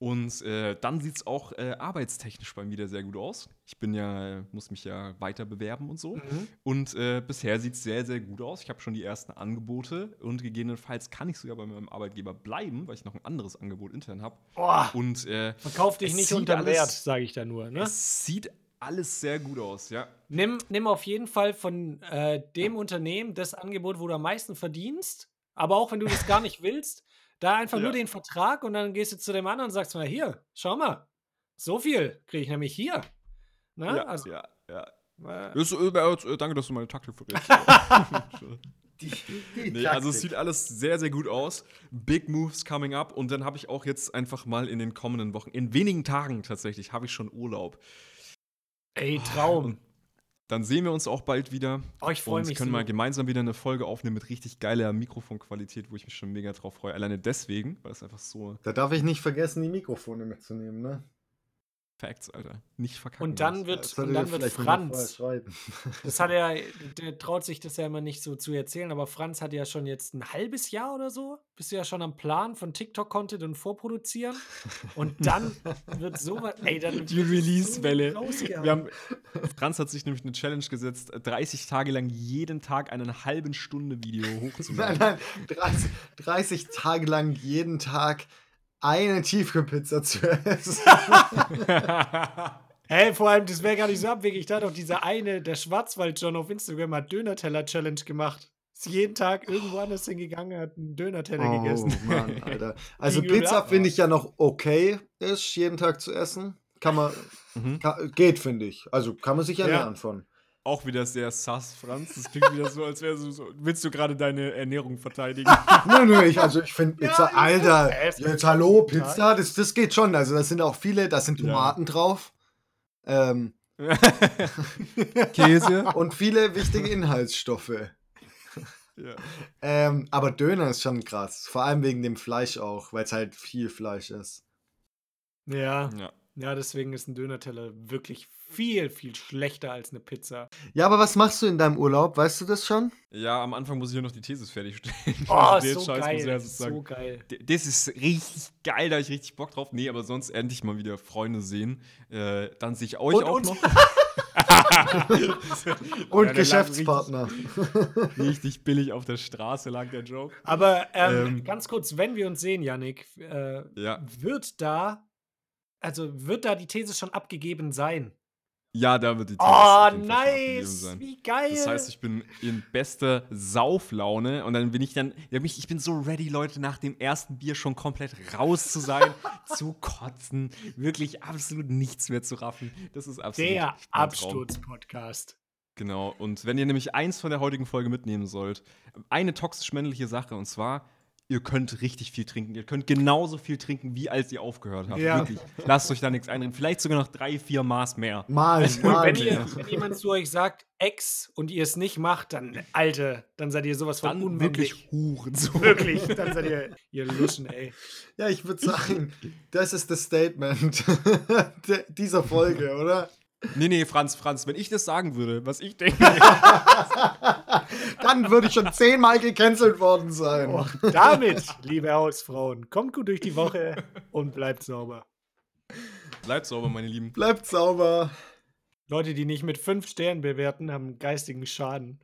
Speaker 2: Und äh, dann sieht es auch äh, arbeitstechnisch bei mir wieder sehr gut aus. Ich bin ja, muss mich ja weiter bewerben und so.
Speaker 1: Mhm.
Speaker 2: Und äh, bisher sieht es sehr, sehr gut aus. Ich habe schon die ersten Angebote und gegebenenfalls kann ich sogar bei meinem Arbeitgeber bleiben, weil ich noch ein anderes Angebot intern habe. Und äh,
Speaker 1: verkauf dich nicht unter Wert, sage ich da nur. Ne?
Speaker 2: es sieht alles sehr gut aus, ja.
Speaker 1: Nimm, nimm auf jeden Fall von äh, dem Unternehmen das Angebot, wo du am meisten verdienst. Aber auch wenn du das gar nicht willst, da einfach
Speaker 2: Ja.
Speaker 1: nur den Vertrag und dann gehst du zu dem anderen und sagst, na hier, schau mal, so viel kriege ich nämlich hier. Ne?
Speaker 2: ja,
Speaker 1: also,
Speaker 2: ja, ja. Das, äh, äh, danke, dass du meine Taktik verrätst. <laughs> <laughs>
Speaker 3: Die, die
Speaker 2: nee, also es sieht alles sehr, sehr gut aus. Big Moves coming up. Und dann habe ich auch jetzt einfach mal in den kommenden Wochen, in wenigen Tagen tatsächlich, habe ich schon Urlaub.
Speaker 1: ey, Traum.
Speaker 2: Dann sehen wir uns auch bald wieder.
Speaker 1: Oh, ich freue
Speaker 2: und
Speaker 1: mich
Speaker 2: können
Speaker 1: so.
Speaker 2: mal gemeinsam wieder eine Folge aufnehmen mit richtig geiler Mikrofonqualität, wo ich mich schon mega drauf freue. Alleine deswegen, weil es einfach so
Speaker 3: Da darf ich nicht vergessen, die Mikrofone mitzunehmen, ne?
Speaker 2: Facts, Alter. Nicht verkacken.
Speaker 1: Und dann wird,
Speaker 3: Das
Speaker 1: und dann wird Franz, <laughs> das hat er, der traut sich das ja immer nicht so zu erzählen, aber Franz hat ja schon jetzt ein halbes Jahr oder so, bist du ja schon am Plan von TikTok-Content und vorproduzieren. Und dann <laughs> wird sowas, ey, dann
Speaker 2: Die Release-Welle. Franz hat sich nämlich eine Challenge gesetzt, 30 Tage lang jeden Tag einen halben Stunde Video
Speaker 3: Nein, <laughs>
Speaker 2: hochzuladen.
Speaker 3: nein, 30, 30 Tage lang jeden Tag eine Tiefkühlpizza zu essen. <laughs>
Speaker 1: Hey, vor allem, das wäre gar nicht so abwegig. Da hat auch dieser eine, der Schwarzwald John auf Instagram, hat Döner-Teller-Challenge gemacht. Ist jeden Tag irgendwo anders hingegangen, hat einen Döner-Teller gegessen.
Speaker 3: Oh Mann, Alter. Also <laughs>
Speaker 1: übel
Speaker 3: Pizza finde ich ja noch okay, ist jeden Tag zu essen. Kann man,
Speaker 2: Mhm.
Speaker 3: kann, geht, finde ich. Also kann man sich
Speaker 1: Ja.
Speaker 3: ernähren von.
Speaker 2: Auch wieder sehr sass, Franz. Das klingt wieder so, als wäre so, so. Willst du gerade deine Ernährung verteidigen? <laughs>
Speaker 3: Nö, nö, ich, also ich finde
Speaker 1: Ja,
Speaker 3: Pizza,
Speaker 1: ja.
Speaker 3: Alter,
Speaker 1: Ja, es
Speaker 3: jetzt hallo. Pizza, das, das geht schon. Also da sind auch viele, da sind
Speaker 2: Ja.
Speaker 3: Tomaten drauf. Ähm, <laughs>
Speaker 2: Käse.
Speaker 3: und viele wichtige Inhaltsstoffe.
Speaker 2: ja.
Speaker 3: Ähm, aber Döner ist schon krass. Vor allem wegen dem Fleisch auch, weil es halt viel Fleisch ist.
Speaker 1: Ja,
Speaker 2: ja.
Speaker 1: Ja, deswegen ist ein Dönerteller wirklich viel, viel schlechter als eine Pizza.
Speaker 3: Ja, aber was machst du in deinem Urlaub? Weißt du das schon?
Speaker 2: Ja, am Anfang muss ich ja noch die Thesis fertigstellen.
Speaker 1: Oh, <laughs> so
Speaker 2: Scheiß muss ich
Speaker 1: geil.
Speaker 2: sagen.
Speaker 1: So geil.
Speaker 2: Das ist richtig geil, da hab ich richtig Bock drauf. Nee, aber sonst endlich mal wieder Freunde sehen. Äh, dann sehe ich euch
Speaker 1: Und
Speaker 2: auch
Speaker 1: uns.
Speaker 2: noch. <laughs>
Speaker 3: Und
Speaker 2: lag
Speaker 3: Geschäftspartner. <laughs>
Speaker 2: Richtig billig auf der Straße lag der Joke.
Speaker 1: Aber ähm,
Speaker 2: Ähm.
Speaker 1: ganz kurz, wenn wir uns sehen, Yannick, äh,
Speaker 2: Ja.
Speaker 1: wird da, also wird da die These schon abgegeben sein?
Speaker 2: Ja, da wird die Thesis
Speaker 1: Oh, nice!
Speaker 2: sein.
Speaker 1: Wie geil!
Speaker 2: Das heißt, ich bin in bester Sauflaune und dann bin ich dann, ich bin so ready, Leute, nach dem ersten Bier schon komplett raus zu sein, <laughs> zu kotzen, wirklich absolut nichts mehr zu raffen. Das ist absolut
Speaker 1: der. Absturz-Podcast.
Speaker 2: Genau. Und wenn ihr nämlich eins von der heutigen Folge mitnehmen sollt, eine toxisch männliche Sache und zwar, ihr könnt richtig viel trinken. Ihr könnt genauso viel trinken, wie als ihr aufgehört habt.
Speaker 1: Ja.
Speaker 2: Wirklich. Lasst euch da nichts einreden. Vielleicht sogar noch drei, vier Maß mehr.
Speaker 3: Mal,
Speaker 1: Und
Speaker 3: mal.
Speaker 1: wenn, ihr, wenn jemand zu euch sagt, Ex, und ihr es nicht macht, dann, Alter, dann seid ihr sowas von
Speaker 2: Dann
Speaker 1: unmännlich.
Speaker 2: wirklich Huren. So.
Speaker 1: Wirklich, dann seid ihr, ihr Luschen, ey.
Speaker 3: Ja, ich würde sagen, das ist das Statement <laughs> dieser Folge, oder?
Speaker 2: Nee, nee, Franz, Franz, wenn ich das sagen würde, was ich denke. <laughs>
Speaker 3: Dann würde ich schon zehnmal gecancelt worden sein.
Speaker 1: Und damit, liebe Hausfrauen, kommt gut durch die Woche und bleibt sauber.
Speaker 2: Bleibt sauber, meine Lieben.
Speaker 3: Bleibt sauber.
Speaker 1: Leute, die nicht mit fünf Sternen bewerten, haben geistigen Schaden.